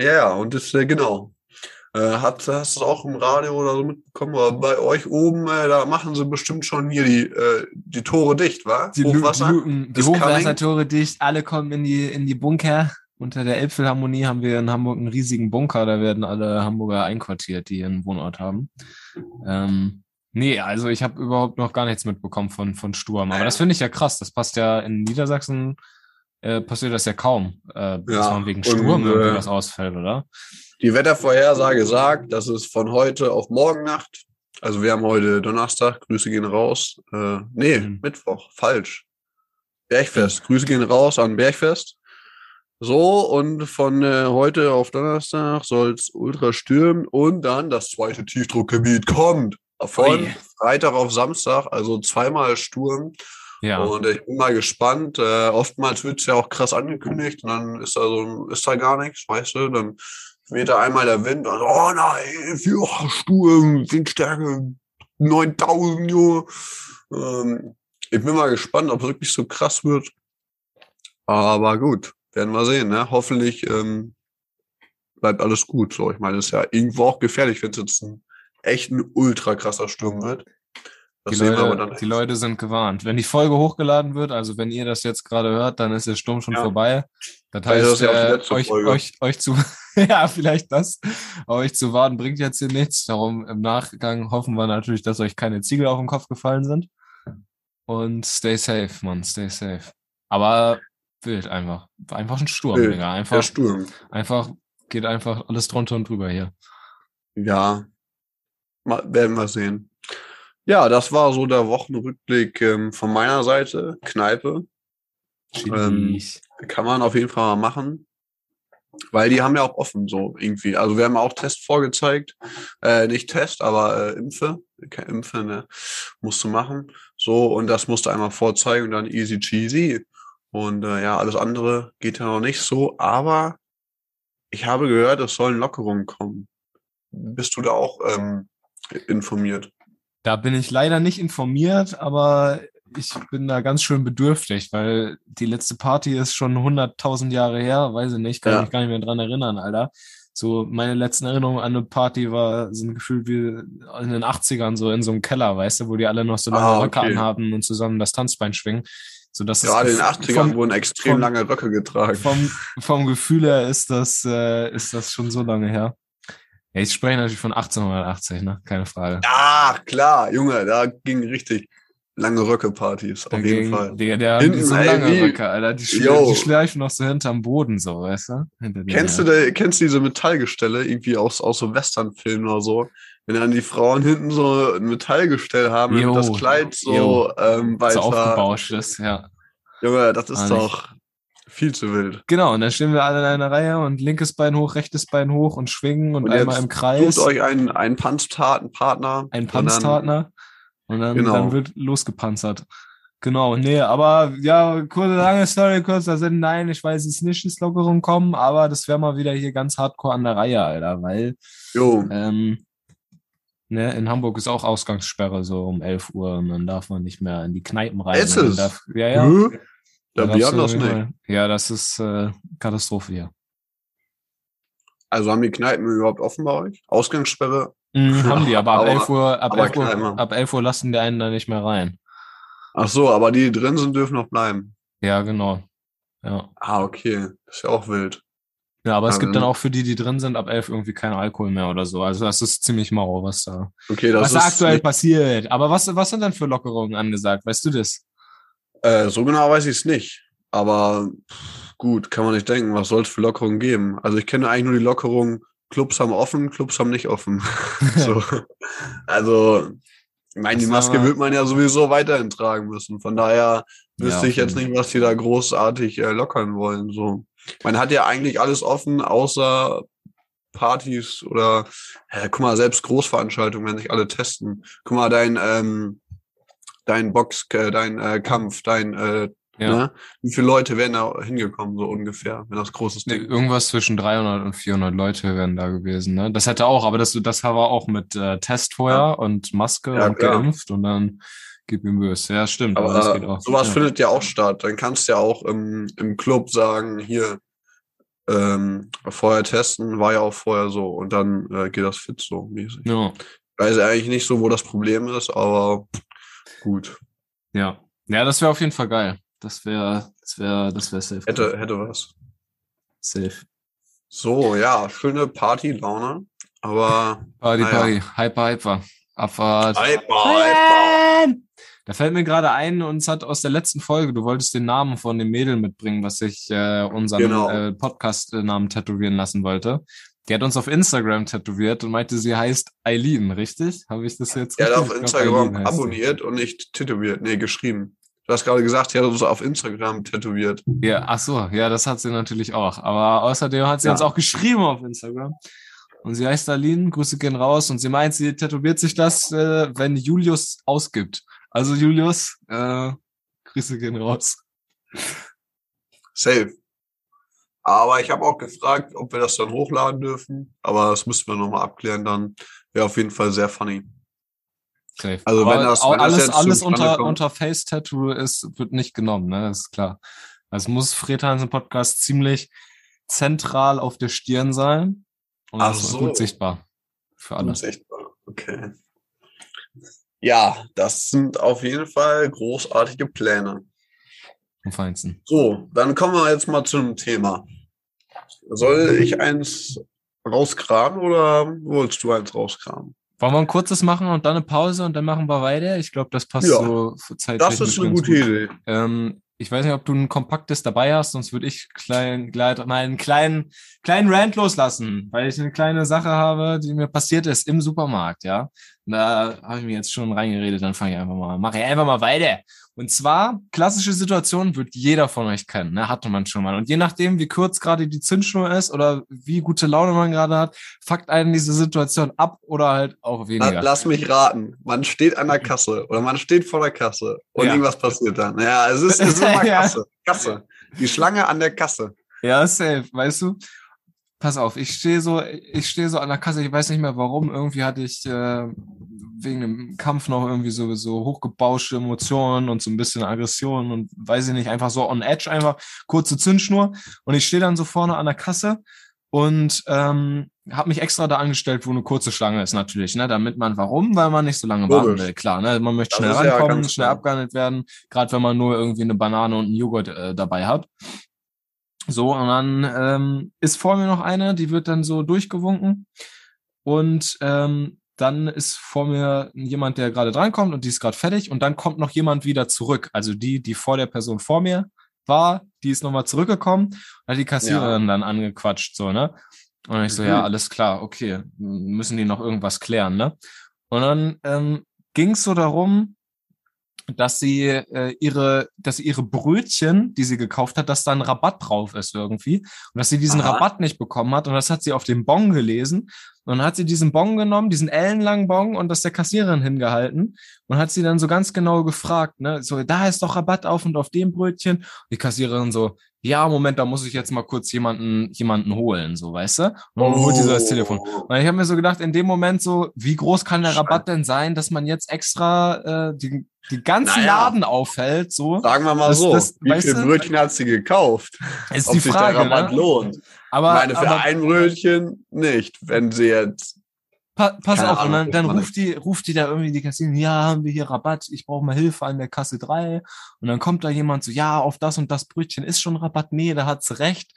Ja, ja, und das, äh, genau. Äh, hat, hast du es auch im Radio oder so mitbekommen? Aber bei euch oben, äh, da machen sie bestimmt schon hier die, äh, die Tore dicht, wa? Die, Hochwasser. Luken, die. Hochwassertore dicht, alle kommen in die, in die Bunker. Unter der Elbphilharmonie haben wir in Hamburg einen riesigen Bunker, da werden alle Hamburger einquartiert, die einen Wohnort haben. Ähm, nee, also ich habe überhaupt noch gar nichts mitbekommen von, von Sturm. Aber das finde ich ja krass. Das passt ja in Niedersachsen, äh, passiert das ja kaum, äh, dass Ja, man wegen und, Sturm irgendwie äh, was ausfällt, oder? Die Wettervorhersage sagt, dass es von heute auf morgen Nacht, also wir haben heute Donnerstag, Grüße gehen raus. Äh, nee, Mhm. Mittwoch, falsch. Bergfest, Grüße gehen raus an Bergfest. So, und von äh, heute auf Donnerstag soll es ultra stürmen und dann das zweite Tiefdruckgebiet kommt. Von. Freitag auf Samstag, also zweimal Sturm. Ja. Und ich bin mal gespannt. Äh, oftmals wird es ja auch krass angekündigt und dann ist da so ist da gar nichts, weißt du? Dann weht da einmal der Wind und oh nein, vier Sturm, Windstärke 9000, Junge. Ähm, ich bin mal gespannt, ob es wirklich so krass wird. Aber gut, werden wir sehen, ne? Hoffentlich ähm, bleibt alles gut. So, ich meine, es ist ja irgendwo auch gefährlich, wenn es jetzt ein echt ein ultra krasser Sturm wird. Das Die Leute, die Leute sind gewarnt. Wenn die Folge hochgeladen wird, also wenn ihr das jetzt gerade hört, dann ist der Sturm schon Ja. vorbei. Das heißt, ja äh, euch, euch, euch zu, ja, vielleicht das, aber euch zu warten bringt jetzt hier nichts. Darum im Nachgang hoffen wir natürlich, dass euch keine Ziegel auf den Kopf gefallen sind. Und stay safe, Mann, stay safe. Aber wild einfach. Einfach ein Sturm, Wild. Digga. Der Einfach, Sturm. einfach, geht einfach alles drunter und drüber hier. Ja, mal, werden wir sehen. Ja, das war so der Wochenrückblick ähm, von meiner Seite. Kneipe. Ähm. Kann man auf jeden Fall mal machen. Weil die haben ja auch offen, so irgendwie. Also wir haben auch Test vorgezeigt. Äh, nicht Test, aber äh, Impfe. Keine Impfe, ne? Musst du machen. So, und das musst du einmal vorzeigen und dann easy cheesy. Und äh, ja, alles andere geht ja noch nicht so. Aber ich habe gehört, es sollen Lockerungen kommen. Bist du da auch ähm, informiert? Da bin ich leider nicht informiert, aber ich bin da ganz schön bedürftig, weil die letzte Party ist schon 100.000 Jahre her, weiß ich nicht, kann Ja. mich gar nicht mehr dran erinnern, Alter. So, meine letzten Erinnerungen an eine Party war, sind gefühlt wie in den 80ern, so in so einem Keller, weißt du, wo die alle noch so lange Ah, Röcke okay. anhaben und zusammen das Tanzbein schwingen. So, das Gerade in den gef- 80ern vom, wurden extrem vom- lange Röcke getragen. vom, vom Gefühl her ist das, äh, ist das schon so lange her. Ja, ich spreche natürlich von 1880, ne? Keine Frage. Ah, klar, Junge, da ging richtig lange Röcke-Partys, auf jeden Fall. Der, der Hinten, die so ey, lange wie- Röcke, Alter. Die, Yo. die schleifen noch so hinterm Boden, so, weißt du? Hinter Kennst du, da, kennst du diese Metallgestelle, irgendwie aus, aus so Westernfilmen oder so? Wenn dann die Frauen hinten so ein Metallgestell haben Jo. und das Kleid so Jo. ähm, So weiter. aufgebauscht ist, ja. Junge, das ist Ah, nicht. Viel zu wild. Genau, und dann stehen wir alle in einer Reihe und linkes Bein hoch, rechtes Bein hoch und schwingen und, Und einmal im Kreis. Sucht euch einen, einen Panzertatenpartner. ein und dann- Panzertner und dann, Genau. dann wird losgepanzert. Genau, nee, aber ja, kurze, lange Story, kurzer Sinn, nein, ich weiß es nicht, ist Lockerung kommen, aber das wäre mal wieder hier ganz hardcore an der Reihe, Alter, weil Jo, ähm, ne, in Hamburg ist auch Ausgangssperre so um 11 Uhr und dann darf man nicht mehr in die Kneipen rein. Ist es? Darf, ja, ja. Hä? Da Ja, wir haben das nicht. Ja, das ist äh, Katastrophe hier. Also haben die Kneipen überhaupt offen bei euch? Ausgangssperre? Mhm, haben die, aber ab Aber- 11 Uhr, ab aber 11 Kneipen. Uhr, ab 11 Uhr lassen die einen da nicht mehr rein. Ach so, aber die, die drin sind, dürfen noch bleiben. Ja, genau. Ja. Ah, okay. ist ja auch wild. Ja, aber es gibt dann auch für die, die drin sind, ab 11 irgendwie kein Alkohol mehr oder so. Also das ist ziemlich mau, was da, Okay, das was da aktuell passiert. Aber was, was sind denn für Lockerungen angesagt? Weißt du das? Äh, so genau weiß ich es nicht. Aber pff, gut, kann man nicht denken. Was soll es für Lockerungen geben? Also ich kenne eigentlich nur die Lockerung, Clubs haben offen, Clubs haben nicht offen. so. Also, ich meine, die Maske wird man ja sowieso weiterhin tragen müssen. Von daher wüsste auf ich jetzt nicht, was die da großartig äh, lockern wollen. So. Man hat ja eigentlich alles offen, außer Partys oder ja, guck mal, selbst Großveranstaltungen, wenn sich alle testen. Guck mal, dein ähm, dein Box, äh, dein äh, Kampf, dein äh, Ja. ne? Wie viele Leute wären da hingekommen, so ungefähr, wenn das großes Ding? Irgendwas zwischen 300 und 400 Leute wären da gewesen. Ne? Das hätte auch, aber das, das war auch mit äh, Test vorher Ja. und Maske Ja, und geimpft und dann gib ihm böse. Ja, stimmt. Aber das geht auch. sowas findet ja auch statt. Dann kannst du ja auch im, im Club sagen, hier, ähm, vorher testen, war ja auch vorher so und dann äh, geht das fit so mäßig. Ja, Weiß eigentlich nicht so, wo das Problem ist, aber gut. ja. Ja, das wäre auf jeden Fall geil. Das wäre, das wäre, das wäre safe. Hätte, hätte was. safe. So, ja, schöne Party-Laune, aber Party, Naja. Party. Hyper, hyper. Abfahrt. Hyper, hyper. Da fällt mir gerade ein, uns hat aus der letzten Folge, du wolltest den Namen von dem Mädel mitbringen, was sich äh, unseren Genau. äh, Podcast-Namen tätowieren lassen wollte. Die hat uns auf Instagram tätowiert und meinte, sie heißt Eileen, richtig? Habe ich das jetzt Er hat auf glaub, Instagram sie. abonniert und nicht tätowiert, nee, geschrieben. Du hast gerade gesagt, sie hat uns auf Instagram tätowiert. Ja, ach so, ja, das hat sie natürlich auch. Aber außerdem hat sie Ja. uns auch geschrieben auf Instagram. Und sie heißt Aline, Grüße gehen raus. Und sie meint, sie tätowiert sich das, äh, wenn Julius ausgibt. Also Julius, äh, Grüße gehen raus. Safe. Aber ich habe auch gefragt, ob wir das dann hochladen dürfen. Aber das müssten wir nochmal abklären dann. Wäre auf jeden Fall sehr funny. Safe. Also wenn das- wenn das alles, jetzt alles unter, kommt. unter Face Tattoo ist, wird nicht genommen, ne? Das ist klar. Das muss Fred Hansen Podcast ziemlich zentral auf der Stirn sein. Und Ach das ist so. gut sichtbar. Für alle. Unsichtbar. Okay. Ja, das sind auf jeden Fall großartige Pläne. Am feinsten. So, dann kommen wir jetzt mal zu einem Thema. Soll ich eins rauskramen oder wolltest du eins rauskramen? Wollen wir ein kurzes machen und dann eine Pause und dann machen wir weiter? Ich glaube, das passt Ja. so für Zeit. Das ist eine gute Idee. Ähm, ich weiß nicht, ob du ein kompaktes dabei hast, sonst würde ich klein, gleit, mal einen kleinen, kleinen Rant loslassen, weil ich eine kleine Sache habe, die mir passiert ist im Supermarkt, ja. Da habe ich mir jetzt schon reingeredet, dann fange ich einfach mal, mache ich einfach mal weiter. Und zwar, klassische Situation wird jeder von euch kennen, ne? hatte man schon mal. Und je nachdem, wie kurz gerade die Zündschnur ist oder wie gute Laune man gerade hat, fuckt einen diese Situation ab oder halt auch weniger. Lass mich raten. Man steht an der Kasse oder man steht vor der Kasse und Ja. irgendwas passiert dann. Ja, es ist, es ist immer. Kasse. Kasse. Die Schlange an der Kasse. Ja, safe, weißt du? Pass auf, ich stehe so, ich stehe so an der Kasse, ich weiß nicht mehr warum, irgendwie hatte ich äh, wegen dem Kampf noch irgendwie so, so hochgebauschte Emotionen und so ein bisschen Aggression und weiß ich nicht, einfach so on edge, einfach kurze Zündschnur und ich stehe dann so vorne an der Kasse und ähm, habe mich extra da angestellt, wo eine kurze Schlange ist natürlich, ne, damit man, warum? Weil man nicht so lange warten Logisch. will, klar, ne, man möchte Das schnell ja rankommen, ganz schnell abgehandelt werden, gerade wenn man nur irgendwie eine Banane und einen Joghurt äh, dabei hat. So, und dann ähm, ist vor mir noch eine, die wird dann so durchgewunken. Und ähm, dann ist vor mir jemand, der gerade drankommt und die ist gerade fertig und dann kommt noch jemand wieder zurück. Also die, die vor der Person vor mir war, die ist nochmal zurückgekommen und hat die Kassiererin ja. dann angequatscht, so, ne? Und ich so, mhm. ja, alles klar, okay, müssen die noch irgendwas klären, ne? Und dann ähm, ging es so darum, dass sie äh, ihre, dass sie ihre Brötchen, die sie gekauft hat, dass da ein Rabatt drauf ist irgendwie. Und dass sie diesen Aha. Rabatt nicht bekommen hat. Und das hat sie auf dem Bon gelesen und dann hat sie diesen Bon genommen, diesen ellenlangen Bon und das der Kassiererin hingehalten und hat sie dann so ganz genau gefragt, ne, so da ist doch Rabatt auf und auf dem Brötchen und die Kassiererin so ja, Moment, da muss ich jetzt mal kurz jemanden, jemanden holen, so, weißt du? Und dann oh. holt sie so das Telefon. Und ich habe mir so gedacht, in dem Moment so, wie groß kann der Rabatt denn sein, dass man jetzt extra äh, die, die ganzen naja. Laden aufhält, so. Sagen wir mal das, so, das, wie viele Brötchen hat sie gekauft? Ist Ob die Frage, sich der Rabatt ne? lohnt. Aber, meine, für aber, ein Brötchen nicht, wenn sie jetzt Pa pass auf, Ahnung, und dann, dann ruft die, ruft die da irgendwie die Kassiererin, ja, haben wir hier Rabatt, ich brauche mal Hilfe an der Kasse 3. Und dann kommt da jemand so, ja, auf das und das Brötchen ist schon Rabatt, nee, da hat's recht.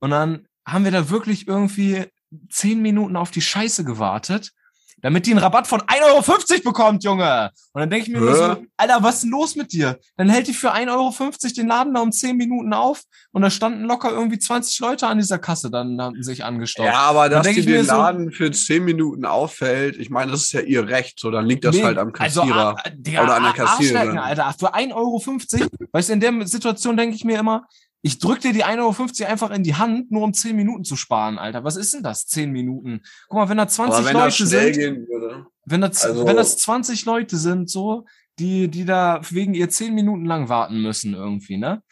Und dann haben wir da wirklich irgendwie zehn Minuten auf die Scheiße gewartet damit die einen Rabatt von 1,50 Euro bekommt, Junge. Und dann denke ich mir nur so, Alter, was ist denn los mit dir? Dann hält die für 1,50 Euro den Laden da um 10 Minuten auf und da standen locker irgendwie 20 Leute an dieser Kasse, dann haben sich angestaubt. Ja, aber dass die den Laden so, für 10 Minuten auffällt, ich meine, das ist ja ihr Recht, so, dann liegt das nee, halt am also, Kassierer also, der, oder an der Kassiererin. Alter, für 1,50 Euro, weißt du, in der Situation denke ich mir immer, ich drück dir die 1,50 Euro einfach in die Hand, nur um 10 Minuten zu sparen, Alter. Was ist denn das? 10 Minuten. Guck mal, wenn da 20 wenn Leute sind. Wenn, da, also, wenn das 20 Leute sind, so, die, die da wegen ihr 10 Minuten lang warten müssen, irgendwie, ne?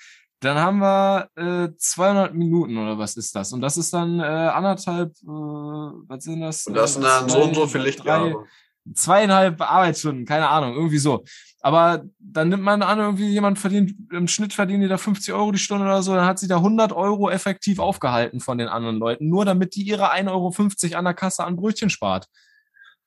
Dann haben wir äh, 200 Minuten oder was ist das? Und das ist dann äh, anderthalb, äh, was sind das? Und das sind dann so und so viel Lichtjahre zweieinhalb Arbeitsstunden, keine Ahnung, irgendwie so. Aber dann nimmt man an, irgendwie jemand verdient, im Schnitt verdienen die da 50 Euro die Stunde oder so, dann hat sie da 100 Euro effektiv aufgehalten von den anderen Leuten, nur damit die ihre 1,50 Euro an der Kasse an Brötchen spart.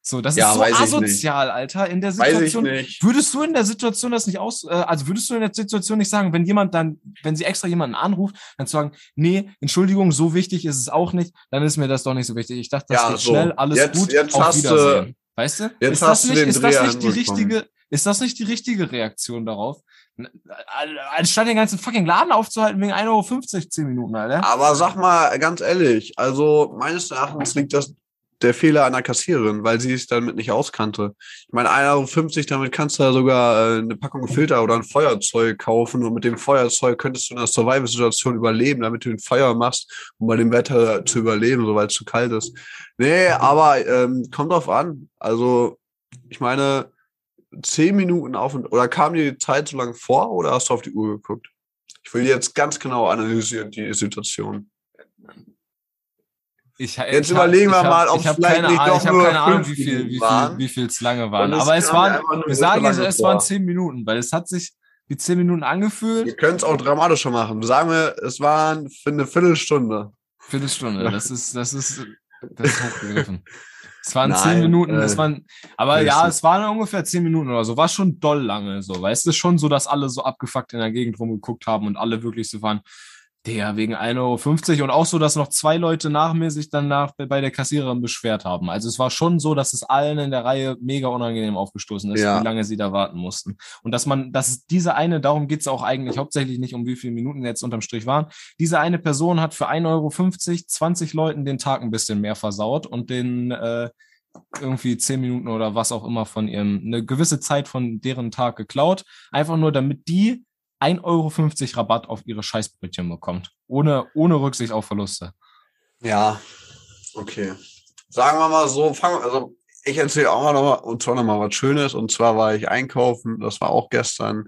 So, das ja, ist so asozial, Alter. In der Situation würdest du in der Situation das nicht aus, äh, also würdest du in der Situation nicht sagen, wenn jemand dann, wenn sie extra jemanden anruft, dann zu sagen, nee, Entschuldigung, so wichtig ist es auch nicht, dann ist mir das doch nicht so wichtig. Ich dachte, das ja, geht so. schnell, alles jetzt, gut, jetzt auf Wiedersehen. Weißt du? Jetzt ist das nicht, ist das nicht die richtige, ist das nicht die richtige Reaktion darauf? Anstatt den ganzen fucking Laden aufzuhalten wegen 1,50 Euro 10 Minuten, Alter. Aber sag mal ganz ehrlich, also meines Erachtens liegt das der Fehler einer Kassiererin, weil sie es damit nicht auskannte. Ich meine, 1,50 Euro, damit kannst du ja sogar äh, eine Packung Filter oder ein Feuerzeug kaufen und mit dem Feuerzeug könntest du in einer Survival-Situation überleben, damit du ein Feuer machst, um bei dem Wetter zu überleben, so weil es zu kalt ist. Nee, aber ähm, kommt drauf an. Also, ich meine, zehn Minuten auf und oder kam dir die Zeit so lange vor oder hast du auf die Uhr geguckt? Ich will jetzt ganz genau analysieren, die Situation. Ich, Jetzt ich überlegen hab, wir mal, ob es vielleicht nicht doch Ich habe keine Ahnung, wie viel, wie viel, wie viel es lange waren. Aber es waren, wir sagen jetzt, es waren zehn Minuten, weil es hat sich wie zehn Minuten angefühlt. Wir können es auch dramatischer machen. Sagen wir, es waren für eine Viertelstunde. Viertelstunde, das ist, das ist, das ist hochgegriffen. Es waren Nein, zehn Minuten, äh, es waren, aber ja, es waren ungefähr zehn Minuten oder so. War schon doll lange so. Weißt du, schon so, dass alle so abgefuckt in der Gegend rumgeguckt haben und alle wirklich so waren, der wegen 1,50 Euro und auch so, dass noch zwei Leute nach mir sich dann nach, bei der Kassiererin beschwert haben. Also es war schon so, dass es allen in der Reihe mega unangenehm aufgestoßen ist, ja. wie lange sie da warten mussten. Und dass man, dass diese eine, darum geht's auch eigentlich hauptsächlich nicht um wie viele Minuten jetzt unterm Strich waren. Diese eine Person hat für 1,50 Euro 20 Leuten den Tag ein bisschen mehr versaut und den äh, irgendwie zehn Minuten oder was auch immer von ihrem, eine gewisse Zeit von deren Tag geklaut. Einfach nur, damit die 1,50 Euro Rabatt auf ihre Scheißbrötchen bekommt. Ohne, ohne Rücksicht auf Verluste. Ja, okay. Sagen wir mal so, fangen, also ich erzähle auch mal noch mal, und zwar noch mal was Schönes. Und zwar war ich einkaufen, das war auch gestern.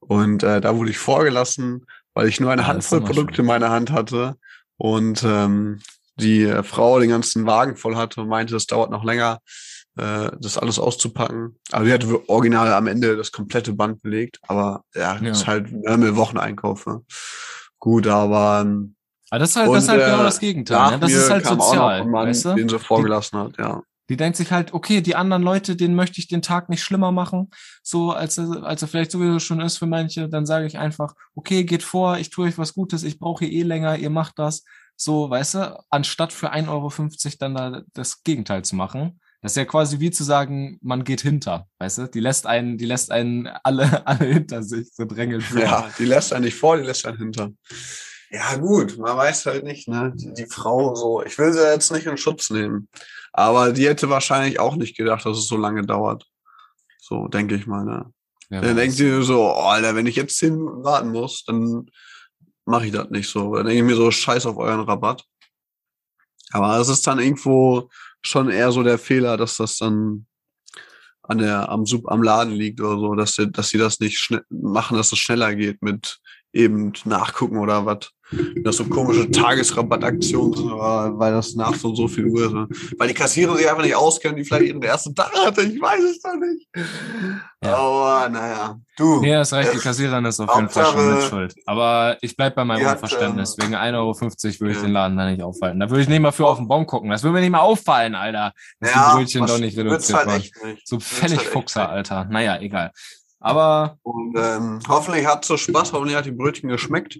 Und äh, da wurde ich vorgelassen, weil ich nur eine ah, Handvoll Produkte in meiner Hand hatte. Und ähm, die Frau den ganzen Wagen voll hatte und meinte, es dauert noch länger äh, das alles auszupacken. Also sie hatte original am Ende das komplette Band belegt, aber ja, ja. das ist halt ne, Wocheneinkauf. Ne? Gut, aber ähm, aber das ist halt, und, das ist halt genau das Gegenteil. Ne? Das ist halt sozial, Mann, weißt du? den sie vorgelassen hat, ja. Die denkt sich halt, okay, die anderen Leute, denen möchte ich den Tag nicht schlimmer machen, so als er, als er vielleicht sowieso schon ist für manche. Dann sage ich einfach, okay, geht vor, ich tue euch was Gutes, ich brauche hier eh länger, ihr macht das. So, weißt du, anstatt für 1,50 Euro dann da das Gegenteil zu machen Das ist ja quasi wie zu sagen, man geht hinter, weißt du? Die lässt einen, die lässt einen alle, alle hinter sich, so drängeln. Ja, die lässt einen nicht vor, die lässt einen hinter. Ja, gut, man weiß halt nicht, ne? Die, die Frau so, ich will sie jetzt nicht in Schutz nehmen. Aber die hätte wahrscheinlich auch nicht gedacht, dass es so lange dauert. So, denke ich mal, ne? Wer Dann denkt ihr so, oh, Alter, wenn ich jetzt zehn Minuten warten muss, dann mache ich das nicht so. Dann denke ich mir so, scheiß auf euren Rabatt. Aber es ist dann irgendwo schon eher so der Fehler, dass das dann an der, am, Sub, am Laden liegt oder so, dass, sie- dass sie das nicht machen, dass es schneller geht mit eben nachgucken oder was. Das so komische Tagesrabattaktionen sind, weil das nach so und so viel Uhr ist. ne? Weil die Kassierer sich einfach nicht auskennen, die vielleicht ihren ersten Tag hatte, ich weiß es doch nicht. Ja. Aber naja, du. Nee, hast recht, die Kassiererin ist auf jeden Fall schon mit schuld. Aber ich bleib bei meinem die hat, Unverständnis. äh, Wegen 1,50 Euro würde ich ja. den Laden da nicht aufhalten. Da würde ich nicht mal für auf den Bon gucken. Das würde mir nicht mal auffallen, Alter. Dass die Brötchen doch nicht reduziert halt. So völlig halt Fuchser. Alter. Naja, egal. Aber Und ähm, hoffentlich hat so Spaß, hoffentlich hat die Brötchen geschmeckt.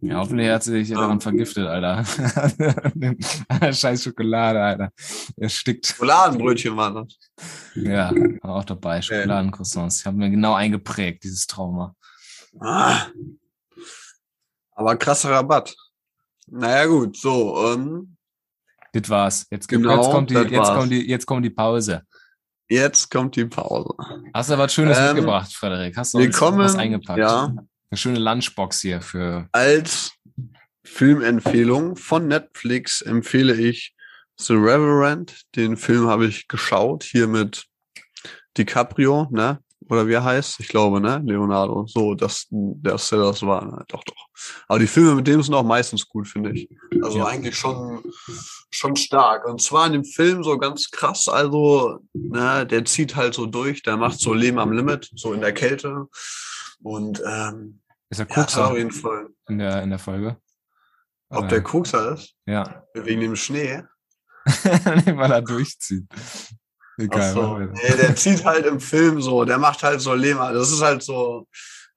ja, hoffentlich hat sie sich Ja. daran vergiftet, Alter. Scheiß Schokolade, Alter. Er stickt. Schokoladenbrötchen waren das. Ja, war auch dabei. Schokoladencroissants. Ich habe mir genau eingeprägt, dieses Trauma. Ah. Aber krasser Rabatt. Naja, gut, so, ähm, Das war's. Jetzt, Genau, jetzt, kommt die, jetzt, war's. kommt die, jetzt kommt die Pause. Jetzt kommt die Pause. Hast du was Schönes Ähm, mitgebracht, Frederik? Hast du wir uns kommen- was eingepackt? ja. Eine schöne Lunchbox hier für. Als Filmempfehlung von Netflix empfehle ich The Reverend. Den Film habe ich geschaut, hier mit DiCaprio, ne? Oder wie er heißt? Ich glaube, ne? Leonardo. So, dass dass er das war. Ne? Doch, doch. Aber die Filme mit dem sind auch meistens gut, finde ich. Also Ja. eigentlich schon, schon stark. Und zwar in dem Film so ganz krass. Also, ne, der zieht halt so durch. Der macht so Leben am Limit, so in der Kälte. Und ähm, Ist er ja, Kokser auf jeden Fall. in, der, in der Folge? Ob Oder- der Kokser ist? Ja. Wegen dem Schnee. Nee, Weil er durchzieht. Egal. So. Nee, der zieht halt im Film so, der macht halt so Leben, das ist halt so,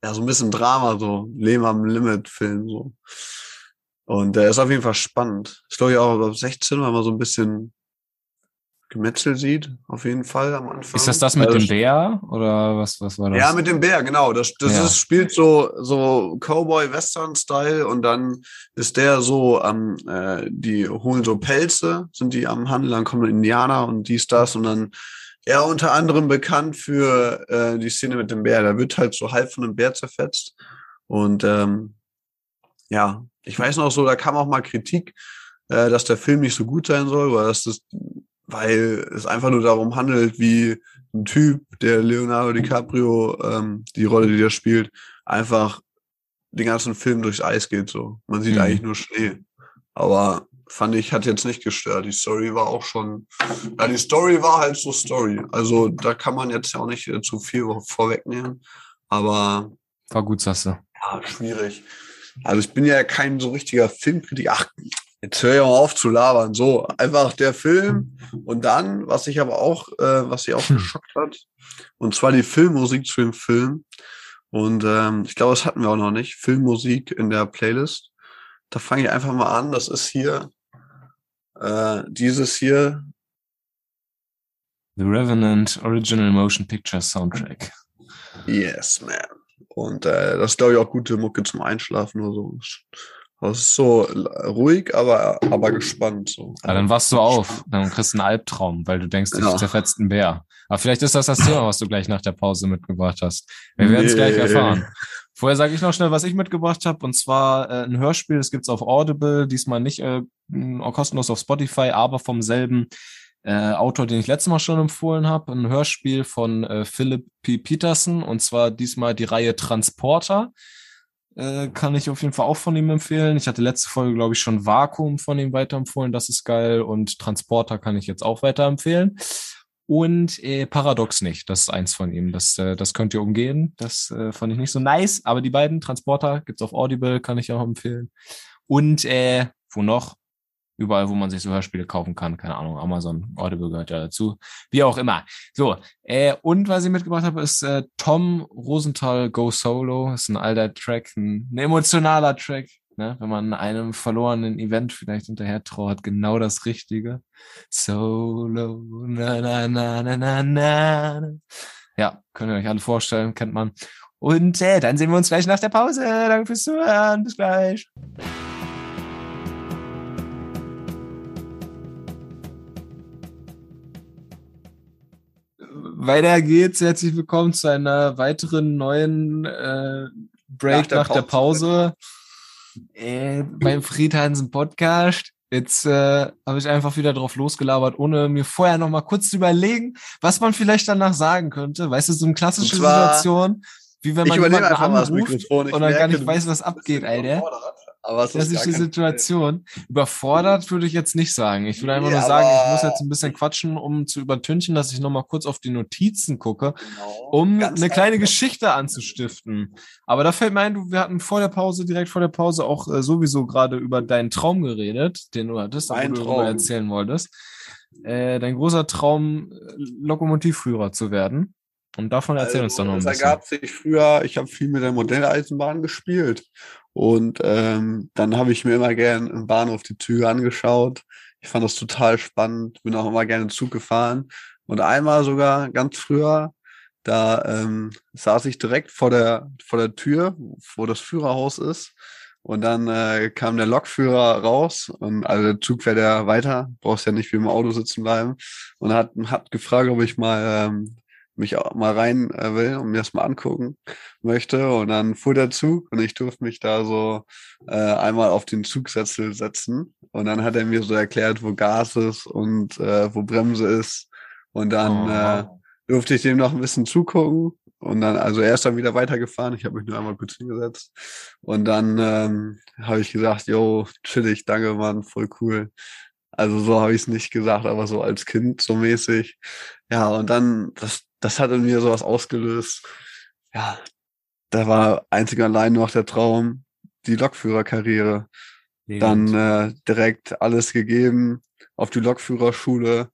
ja, so ein bisschen Drama, so Leben am Limit Film, so. Und der ist auf jeden Fall spannend. Ich glaube, auch ab 16, weil man so ein bisschen Gemetzel sieht, auf jeden Fall am Anfang. Ist das das mit Also, dem Bär? Oder was, was war das? Ja, mit dem Bär, genau. Das, das Ja. ist, spielt so, so Cowboy-Western-Style und dann ist der so am, äh, die holen so Pelze, sind die am Handel, dann kommen Indianer und dies, das und dann, ja, unter anderem bekannt für äh, die Szene mit dem Bär. Da wird halt so halb von einem Bär zerfetzt. Und ähm, ja, ich weiß noch so, da kam auch mal Kritik, äh, dass der Film nicht so gut sein soll, weil das, weil es einfach nur darum handelt, wie ein Typ, der Leonardo DiCaprio, ähm, die Rolle, die der spielt, einfach den ganzen Film durchs Eis geht so. Man sieht Mhm. eigentlich nur Schnee. Aber fand ich, hat jetzt nicht gestört. Die Story war auch schon, ja, die Story war halt so Story. Also da kann man jetzt ja auch nicht äh, zu viel vorwegnehmen. Aber War gut, sagst du. ja, schwierig. Also ich bin ja kein so richtiger Filmkritiker. Ach, jetzt hör ja mal auf zu labern. So, einfach der Film und dann, was ich aber auch, äh, was sie auch Hm. geschockt hat, und zwar die Filmmusik zu dem Film. Und ähm, ich glaube, das hatten wir auch noch nicht. Filmmusik in der Playlist. Da fange ich einfach mal an. Das ist hier äh, dieses hier. The Revenant Original Motion Picture Soundtrack. Yes, man. Und äh, das ist, glaube ich, auch gute Mucke zum Einschlafen oder so. Das ist so ruhig, aber, aber gespannt. So. Ja, dann wachst du auf, dann kriegst du einen Albtraum, weil du denkst, ich Ja. zerfetzt einen Bär. Aber vielleicht ist das das Thema, was du gleich nach der Pause mitgebracht hast. Wir werden es gleich Nee. erfahren. Vorher sage ich noch schnell, was ich mitgebracht habe, und zwar äh, ein Hörspiel, das gibt's auf Audible, diesmal nicht äh, kostenlos auf Spotify, aber vom selben äh, Autor, den ich letztes Mal schon empfohlen habe, ein Hörspiel von äh, Philip P. Peterson, und zwar diesmal die Reihe Transporter. Äh, kann ich auf jeden Fall auch von ihm empfehlen. Ich hatte letzte Folge, glaube ich, schon Vakuum von ihm weiterempfohlen. Das ist geil. Und Transporter kann ich jetzt auch weiterempfehlen. Und äh, Paradox nicht. Das ist eins von ihm. Das, äh, das könnt ihr umgehen. Das äh, fand ich nicht so nice. Aber die beiden Transporter gibt's auf Audible, kann ich auch empfehlen. Und äh, wo noch? Überall, wo man sich so Hörspiele kaufen kann. Keine Ahnung, Amazon, Audible gehört ja dazu. Wie auch immer. So, äh, und was ich mitgebracht habe, ist äh, Tom Rosenthal Go Solo. ist ein alter Track, ein, ein emotionaler Track. ne? wenn man einem verlorenen Event vielleicht hinterher trauert, genau das Richtige. Solo, na, na, na, na, na, na. Ja, könnt ihr euch alle vorstellen, kennt man. Und äh, dann sehen wir uns gleich nach der Pause. Danke fürs Zuhören. Bis gleich. Weiter geht's. Herzlich willkommen zu einer weiteren neuen äh, Break nach der, nach der Pause, äh, beim Fried Hansen Podcast. Jetzt äh, habe ich einfach wieder drauf losgelabert, ohne mir vorher noch mal kurz zu überlegen, was man vielleicht danach sagen könnte. Weißt du, so eine klassische Situation, wie wenn man jemanden anruft und dann gar nicht weiß, was abgeht, Alter. Aber das ist die Situation. Überfordert würde ich jetzt nicht sagen. Ich würde einfach ja, nur sagen, ich muss jetzt ein bisschen quatschen, um zu übertünchen, dass ich nochmal kurz auf die Notizen gucke, genau. um Ganz eine kleine einfach. Geschichte anzustiften. Aber da fällt mir ein, wir hatten vor der Pause, direkt vor der Pause auch äh, sowieso gerade über deinen Traum geredet, den du hattest, wo du erzählen wolltest. Äh, dein großer Traum, äh, Lokomotivführer zu werden. Und davon erzähl also, uns doch noch ein bisschen. Es ergab sich früher, ich habe viel mit der Modelleisenbahn gespielt. Und ähm, dann habe ich mir immer gern im Bahnhof die Züge angeschaut. Ich fand das total spannend, bin auch immer gerne Zug gefahren. Und einmal sogar ganz früher, da ähm, saß ich direkt vor der, vor der Tür, wo das Führerhaus ist. Und dann äh, kam der Lokführer raus und also der Zug fährt ja weiter, brauchst ja nicht wie im Auto sitzen bleiben und hat, hat gefragt, ob ich mal ähm, mich auch mal rein äh, will und mir das mal angucken möchte. Und dann fuhr der Zug und ich durfte mich da so äh, einmal auf den Zugsessel setzen. Und dann hat er mir so erklärt, wo Gas ist und äh, wo Bremse ist. Und dann oh. äh, durfte ich dem noch ein bisschen zugucken. Und dann, also er ist dann wieder weitergefahren. Ich habe mich nur einmal kurz hingesetzt. Und dann ähm, habe ich gesagt, yo, chillig, danke, Mann, voll cool. Also so habe ich es nicht gesagt, aber so als Kind so mäßig. Ja, und dann, das, das hat in mir sowas ausgelöst. Ja, da war einzig und allein noch der Traum, die Lokführerkarriere. Dann äh, direkt alles gegeben auf die Lokführerschule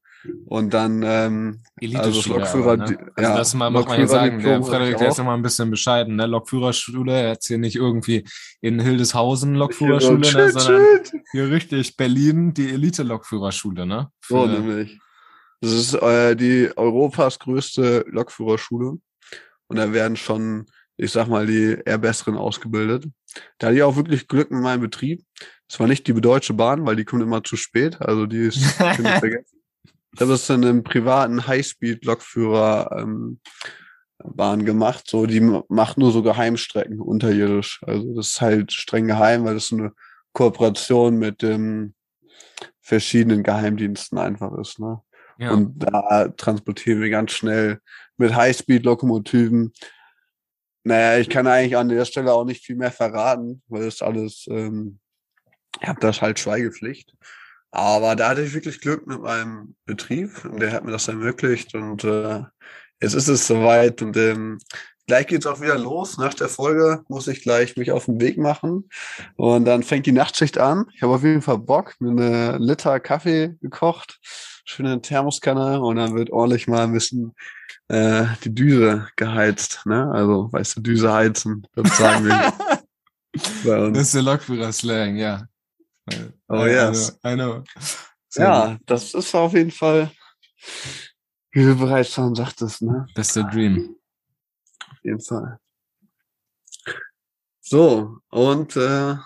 und dann ähm, also Lokführer, aber, ne? also ja, das mal, muss man ja sagen, der Frederik, der ist immer ein bisschen bescheiden, ne? Lokführerschule, jetzt hier nicht irgendwie in Hildeshausen Lokführerschule, ne? sondern hier richtig Berlin, die Elite-Lokführerschule, ne? Für, so nämlich. Das ist äh, die Europas größte Lokführerschule. Und da werden schon, ich sag mal, die eher besseren ausgebildet. Da hatte ich auch wirklich Glück mit meinem Betrieb. Es war nicht die Deutsche Bahn, weil die kommt immer zu spät. Also die ist vergessen. Das ist dann im privaten Highspeed-Lokführer ähm, Bahn gemacht. So, die macht nur so Geheimstrecken unterirdisch. Also das ist halt streng geheim, weil das eine Kooperation mit dem verschiedenen Geheimdiensten einfach ist. Ne? Ja. Und da transportieren wir ganz schnell mit Highspeed-Lokomotiven. Naja, ich kann eigentlich an der Stelle auch nicht viel mehr verraten, weil das alles, ähm, ich habe das halt Schweigepflicht. Aber da hatte ich wirklich Glück mit meinem Betrieb und der hat mir das ermöglicht und äh, jetzt ist es soweit und ähm, gleich geht's auch wieder los. Nach der Folge muss ich gleich mich auf den Weg machen und dann fängt die Nachtschicht an. Ich habe auf jeden Fall Bock, mir eine Liter Kaffee gekocht schöne Thermoskanne und dann wird ordentlich mal ein bisschen äh, die Düse geheizt. Ne? Also, weißt du, Düse heizen, das sagen wir. Das ist der Lokführer-Slang, ja. Oh ja. Yes. I know. So ja, das ist auf jeden Fall, wie du bereits schon sagtest, ne? Das ist der Dream. Auf jeden Fall. So, und äh,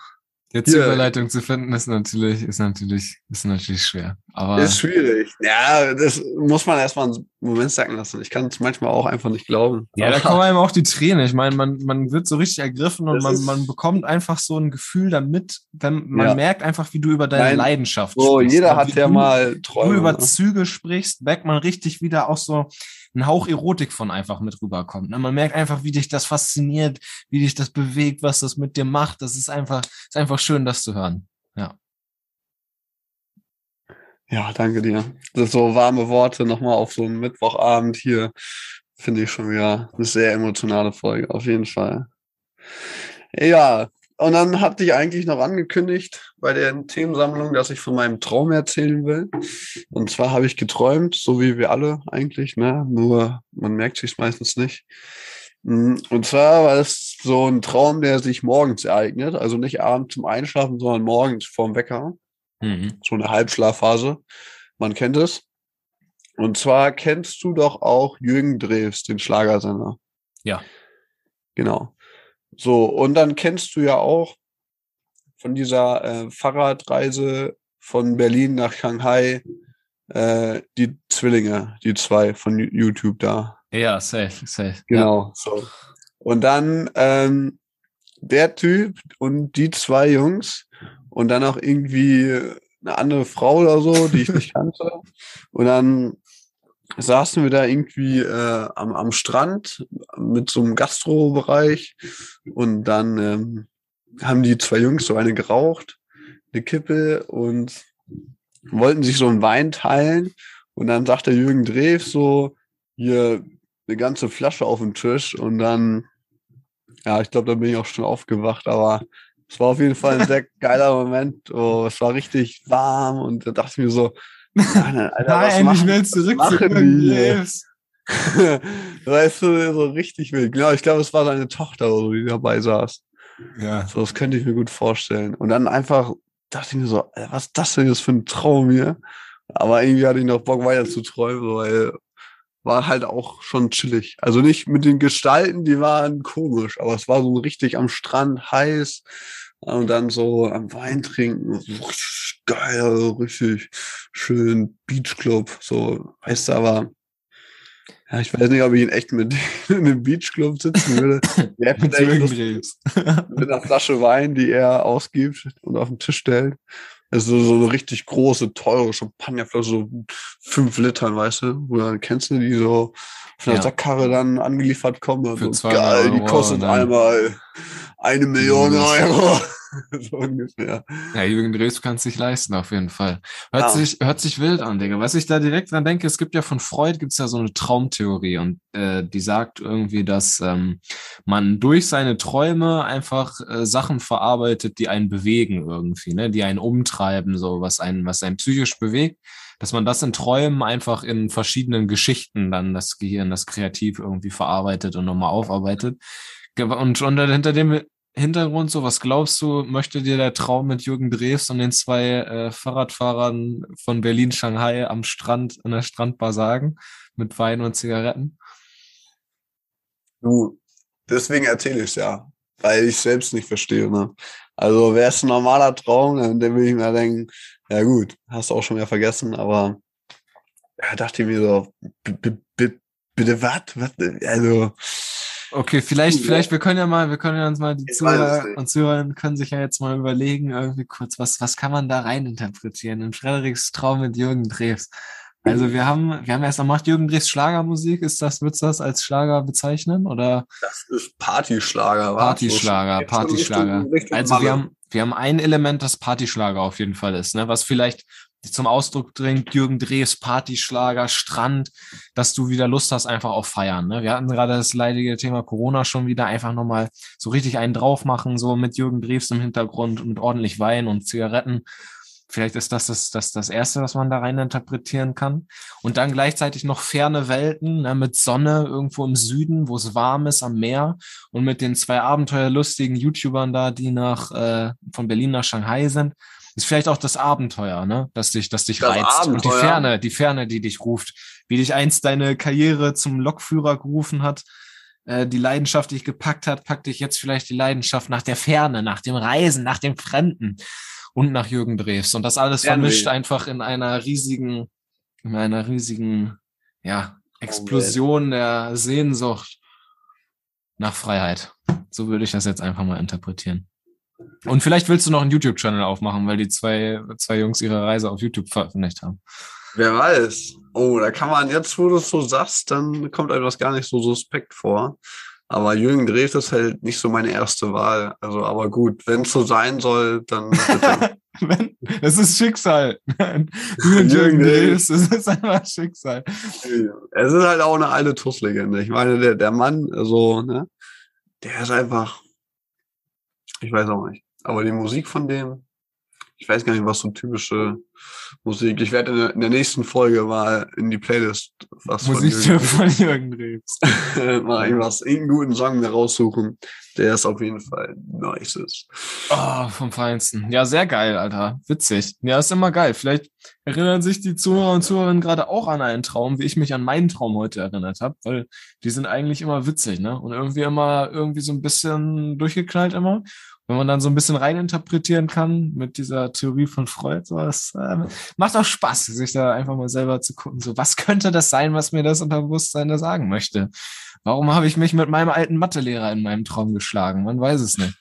Jetzt die Überleitung zu finden ist natürlich, ist natürlich, ist natürlich schwer. Aber ist schwierig. Ja, das muss man erstmal einen Moment sagen lassen. Ich kann es manchmal auch einfach nicht glauben. Ja, da kommen einem auch die Tränen. Ich meine, man, man wird so richtig ergriffen und man, man bekommt einfach so ein Gefühl damit, wenn man ja. merkt einfach, wie du über deine Nein. Leidenschaft so, sprichst. jeder hat ja mal Träume. Du über ne? Züge sprichst, merkt man richtig wieder auch so, ein Hauch Erotik von einfach mit rüberkommt. Ne? Man merkt einfach, wie dich das fasziniert, wie dich das bewegt, was das mit dir macht. Das ist einfach, ist einfach schön, das zu hören. Ja. Ja, danke dir. Das so warme Worte nochmal auf so einen Mittwochabend hier. Finde ich schon wieder eine sehr emotionale Folge, auf jeden Fall. Ja, und dann hatte ich eigentlich noch angekündigt bei der Themensammlung, dass ich von meinem Traum erzählen will. Und zwar habe ich geträumt, so wie wir alle eigentlich, ne? Nur man merkt sich meistens nicht. Mhm. Und zwar war es so ein Traum, der sich morgens ereignet. Also nicht abends zum Einschlafen, sondern morgens vorm Wecker. Mhm. So eine Halbschlafphase. Man kennt es. Und zwar kennst du doch auch Jürgen Drews, den Schlagersender. Ja. Genau. So, und dann kennst du ja auch von dieser äh, Fahrradreise von Berlin nach Shanghai äh, die Zwillinge, die zwei von Yo- YouTube da. Ja, safe, safe. Genau. So. Und dann ähm, der Typ und die zwei Jungs und dann auch irgendwie eine andere Frau oder so, die ich nicht kannte. Und dann saßen wir da irgendwie äh, am, am Strand mit so einem Gastrobereich und dann ähm, haben die zwei Jungs so eine geraucht, eine Kippe und wollten sich so einen Wein teilen. Und dann sagt der Jürgen Drews so, hier eine ganze Flasche auf den Tisch und dann, ja, ich glaube, da bin ich auch schon aufgewacht, aber es war auf jeden Fall ein sehr geiler Moment. Oh, es war richtig warm und da dachte ich mir so, nein, Alter, was Nein, ich machen, will zurück was zu? Drews. weißt du, so richtig wild. Genau, ich glaube, es war seine Tochter, oder so, die dabei saß. Ja. So, das könnte ich mir gut vorstellen. Und dann einfach dachte ich mir so, Alter, was ist das denn jetzt für ein Traum hier? Aber irgendwie hatte ich noch Bock weiter zu träumen, weil war halt auch schon chillig. Also nicht mit den Gestalten, die waren komisch, aber es war so richtig am Strand heiß und dann so am Wein trinken, geil, richtig schön Beachclub, so, weißt du, aber ja, ich weiß nicht, ob ich in echt mit in einem Beachclub sitzen würde. Vielleicht mit einer Flasche Wein, die er ausgibt und auf den Tisch stellt. Das ist so, so eine richtig große, teure Champagnerflasche, so fünf Litern, weißt du, wo dann kennst du die so von der Ja. Sackkarre dann angeliefert kommen. und Für so, 200 geil, die Euro kostet und dann- einmal eine Million Mhm. Euro. so ungefähr. Ja, Jürgen Drews kann es sich leisten, auf jeden Fall. Hört, Ja. sich, hört sich wild an, Digga. Was ich da direkt dran denke, es gibt ja von Freud gibt's ja so eine Traumtheorie und äh, die sagt irgendwie, dass ähm, man durch seine Träume einfach äh, Sachen verarbeitet, die einen bewegen irgendwie, ne, die einen umtreiben, so was einen, was einen psychisch bewegt, dass man das in Träumen einfach in verschiedenen Geschichten dann das Gehirn, das kreativ irgendwie verarbeitet und nochmal aufarbeitet. Und schon hinter dem Hintergrund so, was glaubst du, möchte dir der Traum mit Jürgen Drews und den zwei äh, Fahrradfahrern von Berlin, Shanghai am Strand, in der Strandbar sagen? Mit Wein und Zigaretten? Du, deswegen erzähle ich ja, weil ich selbst nicht verstehe. Ne? Also wäre es ein normaler Traum, dann, würde ich mir denken, ja gut, hast du auch schon wieder vergessen, aber ja, dachte ich mir so, bitte? Was? Also, Okay, vielleicht, Ja. vielleicht, wir können ja mal, wir können ja uns mal, die Ich Zuhörer und Zuhörerinnen können sich ja jetzt mal überlegen, irgendwie kurz, was, was kann man da rein interpretieren in Frederiks Traum mit Jürgen Drews? Also wir haben, wir haben erst mal macht Jürgen Drews Schlagermusik, ist das, würdest du das als Schlager bezeichnen oder? das ist Partyschlager, wa? Partyschlager, Partyschlager. Also wir haben, wir haben ein Element, das Partyschlager auf jeden Fall ist, ne? was vielleicht zum Ausdruck dringt, Jürgen Drews, Partyschlager, Strand, dass du wieder Lust hast einfach auf Feiern. Ne? Wir hatten gerade das leidige Thema Corona schon wieder, einfach nochmal so richtig einen drauf machen, so mit Jürgen Drews im Hintergrund und ordentlich Wein und Zigaretten. Vielleicht ist das das, das das Erste, was man da rein interpretieren kann. Und dann gleichzeitig noch ferne Welten ne, mit Sonne irgendwo im Süden, wo es warm ist am Meer und mit den zwei abenteuerlustigen YouTubern da, die nach äh, von Berlin nach Shanghai sind, ist vielleicht auch das Abenteuer, ne, das dich, das dich Das reizt und die Abenteuer. Ferne, die Ferne, die dich ruft, wie dich einst deine Karriere zum Lokführer gerufen hat, äh, die Leidenschaft dich gepackt hat, packt dich jetzt vielleicht die Leidenschaft nach der Ferne, nach dem Reisen, nach dem Fremden und nach Jürgen Drews und das alles Fernweh. vermischt einfach in einer riesigen, in einer riesigen, ja, Explosion der Sehnsucht nach Freiheit. So würde ich das jetzt einfach mal interpretieren. Und vielleicht willst du noch einen YouTube-Channel aufmachen, weil die zwei, zwei Jungs ihre Reise auf YouTube veröffentlicht haben. Wer weiß. Oh, da kann man jetzt, wo du es so sagst, dann kommt einem das gar nicht so suspekt vor. Aber Jürgen Drews ist halt nicht so meine erste Wahl. Also, aber gut, wenn es so sein soll, dann. Wenn- Es ist Schicksal. Jürgen Jürgen Drews. Drews, es ist einfach Schicksal. es ist halt auch eine alte Tusslegende. Ich meine, der, der Mann, so, ne, der ist einfach, ich weiß auch nicht. Aber die Musik von dem, ich weiß gar nicht, was so typische Musik. Ich werde in der, in der nächsten Folge mal in die Playlist was Musik von von Jürgen Rebs. Mal irgendwas, irgendeinen guten Song raussuchen, der ist auf jeden Fall nice ist. Oh, vom Feinsten. Ja, sehr geil, Alter. Witzig. Ja, ist immer geil. Vielleicht erinnern sich die Zuhörer und Zuhörerinnen gerade auch an einen Traum, wie ich mich an meinen Traum heute erinnert habe, weil die sind eigentlich immer witzig, ne? Und irgendwie immer irgendwie so ein bisschen durchgeknallt immer wenn man dann so ein bisschen reininterpretieren kann mit dieser Theorie von Freud, so, das äh, macht auch Spaß, sich da einfach mal selber zu gucken, so was könnte das sein, was mir das Unterbewusstsein da sagen möchte? Warum habe ich mich mit meinem alten Mathelehrer in meinem Traum geschlagen? Man weiß es nicht.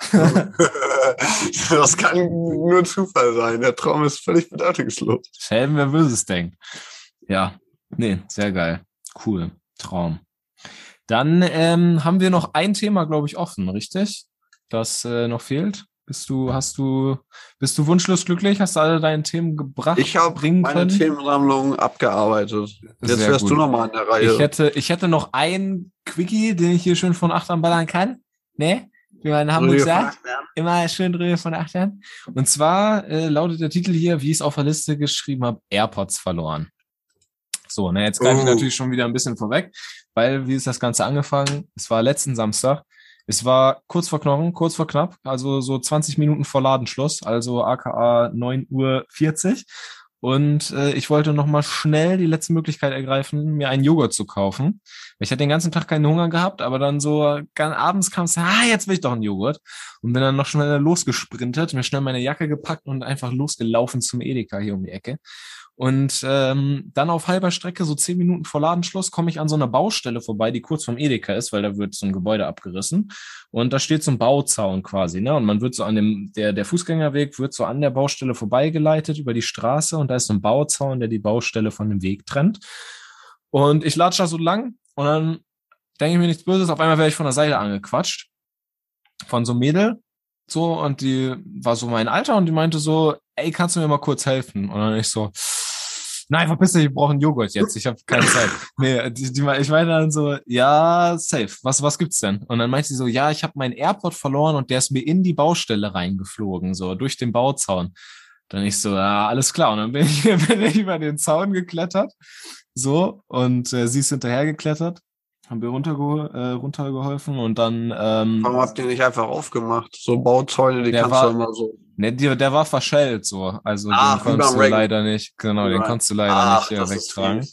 das kann nur Zufall sein. Der Traum ist völlig bedeutungslos. Schelm, wer Böses denkt. Ja, nee, sehr geil. Cool. Traum. Dann ähm, haben wir noch ein Thema, glaube ich, offen, richtig? Das äh, noch fehlt? Bist du, hast du, bist du wunschlos glücklich? Hast du alle deine Themen gebracht? Ich habe meine können? Themensammlung abgearbeitet. Jetzt Sehr wärst gut. du noch mal an der Reihe. Ich hätte, ich hätte noch einen Quickie, den ich hier schön von Achtern ballern kann. Ne? Wie man in Hamburg Röhe sagt. Immer schön Röhe von Achtern. Und zwar äh, lautet der Titel hier, wie ich es auf der Liste geschrieben habe, AirPods verloren. So, ne, jetzt greife oh. ich natürlich schon wieder ein bisschen vorweg, weil wie ist das Ganze angefangen? Es war letzten Samstag es war kurz vor Knochen, kurz vor knapp, also so 20 Minuten vor Ladenschluss, also aka 9.40 Uhr. Und äh, ich wollte nochmal schnell die letzte Möglichkeit ergreifen, mir einen Joghurt zu kaufen. Ich hatte den ganzen Tag keinen Hunger gehabt, aber dann so ganz abends kam es, ah, jetzt will ich doch einen Joghurt. Und bin dann noch schneller losgesprintet, mir schnell meine Jacke gepackt und einfach losgelaufen zum Edeka hier um die Ecke. Und ähm, dann auf halber Strecke, so zehn Minuten vor Ladenschluss, komme ich an so einer Baustelle vorbei, die kurz vom Edeka ist, weil da wird so ein Gebäude abgerissen. Und da steht so ein Bauzaun quasi, ne? Und man wird so an dem, der, der Fußgängerweg wird so an der Baustelle vorbeigeleitet über die Straße und da ist so ein Bauzaun, der die Baustelle von dem Weg trennt. Und ich latsche da so lang und dann denke ich mir nichts Böses, auf einmal werde ich von der Seite angequatscht. Von so einem Mädel. So, und die war so mein Alter und die meinte so, ey, kannst du mir mal kurz helfen? Und dann ich so, nein, verpiss dich, ich brauche einen Joghurt jetzt, ich habe keine Zeit. nee, die, die, ich meine dann so, ja, safe, was, was gibt's denn? Und dann meinte sie so, ja, ich habe meinen AirPod verloren und der ist mir in die Baustelle reingeflogen, so durch den Bauzaun. Dann ich so, ja, alles klar. Und dann bin ich, bin ich über den Zaun geklettert, so, und äh, sie ist hinterher geklettert haben wir runterge äh, runtergeholfen und dann. Ähm, Warum habt ihr nicht einfach aufgemacht? So Bauzäune, die kannst war, du immer so. Ne, der, der war verschellt so. Also Ach, den konntest du Ring. leider nicht, genau, den konntest du leider Ach, nicht äh, wegtragen.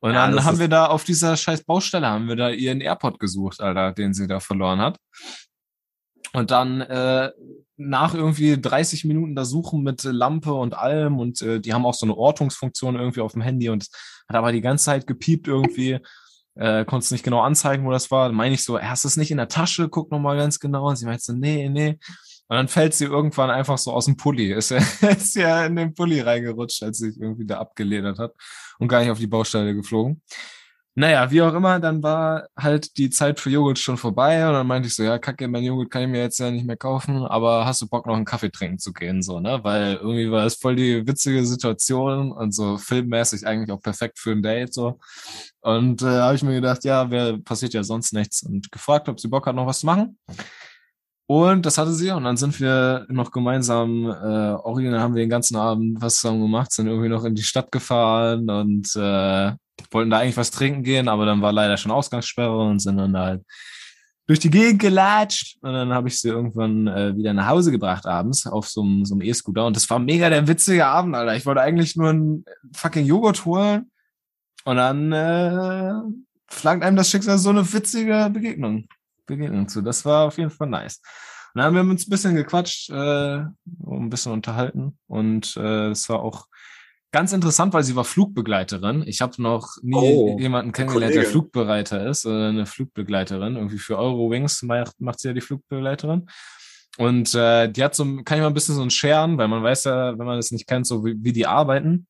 Und ja, dann haben wir da auf dieser scheiß Baustelle haben wir da ihren AirPod gesucht, Alter, den sie da verloren hat. Und dann äh, nach irgendwie 30 Minuten da suchen mit Lampe und allem und äh, die haben auch so eine Ortungsfunktion irgendwie auf dem Handy und hat aber die ganze Zeit gepiept irgendwie äh, konntest nicht genau anzeigen, wo das war. Dann meine ich so, hast du es nicht in der Tasche? Guck nochmal ganz genau. Und sie meinte so, nee, nee. Und dann fällt sie irgendwann einfach so aus dem Pulli. Ist ja, ist ja in den Pulli reingerutscht, als sie sich irgendwie da abgeledert hat und gar nicht auf die Baustelle geflogen. Naja, wie auch immer, dann war halt die Zeit für Joghurt schon vorbei und dann meinte ich so, ja, kacke, mein Joghurt kann ich mir jetzt ja nicht mehr kaufen, aber hast du Bock noch einen Kaffee trinken zu gehen, so, ne? Weil irgendwie war es voll die witzige Situation und so filmmäßig eigentlich auch perfekt für ein Date, so. Und äh, habe ich mir gedacht, ja, wer passiert ja sonst nichts und gefragt, ob sie Bock hat, noch was zu machen. Und das hatte sie und dann sind wir noch gemeinsam, äh, original haben wir den ganzen Abend was zusammen gemacht, sind irgendwie noch in die Stadt gefahren und äh, wollten da eigentlich was trinken gehen, aber dann war leider schon Ausgangssperre und sind dann halt durch die Gegend gelatscht und dann habe ich sie irgendwann äh, wieder nach Hause gebracht abends auf so einem so E-Scooter und das war mega der witzige Abend, Alter. Ich wollte eigentlich nur einen fucking Joghurt holen und dann äh, flaggt einem das Schicksal so eine witzige Begegnung. Begegnung zu. Das war auf jeden Fall nice. Und dann haben wir uns ein bisschen gequatscht, äh, ein bisschen unterhalten und äh, es war auch ganz interessant, weil sie war Flugbegleiterin. Ich habe noch nie oh, jemanden kennengelernt, der Flugbereiter ist, oder eine Flugbegleiterin. Irgendwie für Eurowings macht, macht sie ja die Flugbegleiterin. Und äh, die hat so, kann ich mal ein bisschen so ein Scheren, weil man weiß ja, wenn man das nicht kennt, so wie, wie die arbeiten.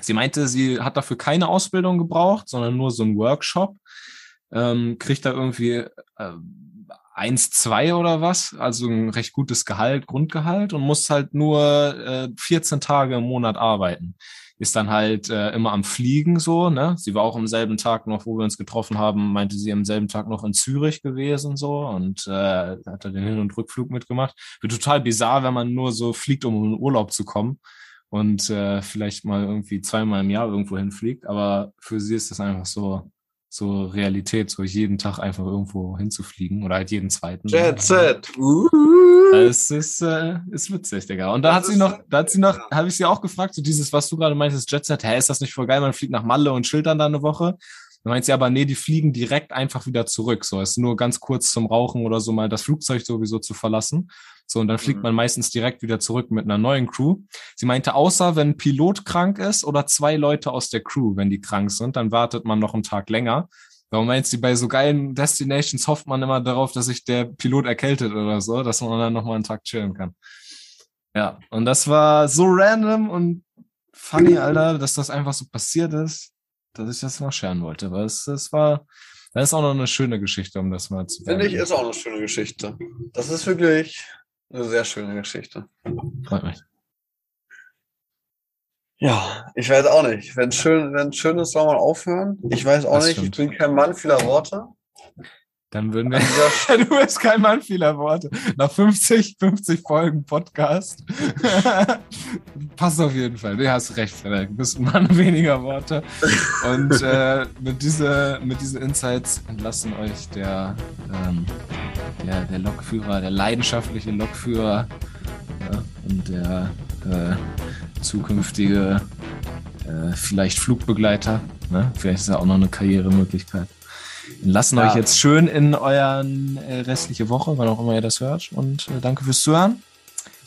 Sie meinte, sie hat dafür keine Ausbildung gebraucht, sondern nur so einen Workshop ähm, kriegt da irgendwie äh, 1, 2 oder was, also ein recht gutes Gehalt, Grundgehalt und muss halt nur äh, 14 Tage im Monat arbeiten. Ist dann halt äh, immer am Fliegen so, ne? Sie war auch am selben Tag noch, wo wir uns getroffen haben, meinte sie am selben Tag noch in Zürich gewesen so und äh, hat da den Hin- und Rückflug mitgemacht. Wird total bizarr, wenn man nur so fliegt, um in Urlaub zu kommen und äh, vielleicht mal irgendwie zweimal im Jahr irgendwo hinfliegt. Aber für sie ist das einfach so, so Realität, so jeden Tag einfach irgendwo hinzufliegen oder halt jeden zweiten. Jet Set. Uh. Es ist, äh, ist witzig, Digga. Und da Das hat sie noch, da hat sie noch, ja. habe ich sie auch gefragt, so dieses, was du gerade meintest, Jet Set, hä, ist das nicht voll geil, man fliegt nach Malle und chillt dann da eine Woche? Dann meint sie aber, nee, die fliegen direkt einfach wieder zurück. So, es ist nur ganz kurz zum Rauchen oder so mal das Flugzeug sowieso zu verlassen. So, und dann fliegt Mhm. man meistens direkt wieder zurück mit einer neuen Crew. Sie meinte, außer wenn ein Pilot krank ist oder zwei Leute aus der Crew, wenn die krank sind, dann wartet man noch einen Tag länger. Warum meint sie, bei so geilen Destinations hofft man immer darauf, dass sich der Pilot erkältet oder so, dass man dann nochmal einen Tag chillen kann. Ja, und das war so random und funny, Alter, dass das einfach so passiert ist, dass ich das noch scheren wollte. Weil es, es war, das ist auch noch eine schöne Geschichte, um das mal zu Finde ich, ist auch eine schöne Geschichte. Das ist wirklich eine sehr schöne Geschichte. Freut mich. Ja, ich weiß auch nicht. Wenn schön, wenn schön ist, soll man aufhören. Ich weiß auch Das nicht. stimmt. Ich bin kein Mann vieler Worte. Dann würden wir. dieser du bist kein Mann vieler Worte. Nach 50, 50 Folgen Podcast. Passt auf jeden Fall. Du hast recht, Frederik. Du bist ein Mann weniger Worte. Und äh, mit, diese, mit diesen Insights entlassen euch der, ähm, der, der Lokführer, der leidenschaftliche Lokführer ja, und der äh, zukünftige äh, vielleicht Flugbegleiter. Ne? Vielleicht ist ja auch noch eine Karrieremöglichkeit. Lassen Ja. euch jetzt schön in euren äh, restliche Woche, wann auch immer ihr das hört. Und äh, danke fürs Zuhören.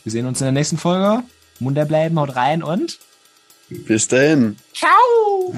Wir sehen uns in der nächsten Folge. Munter bleiben, haut rein und Bis dahin. ciao!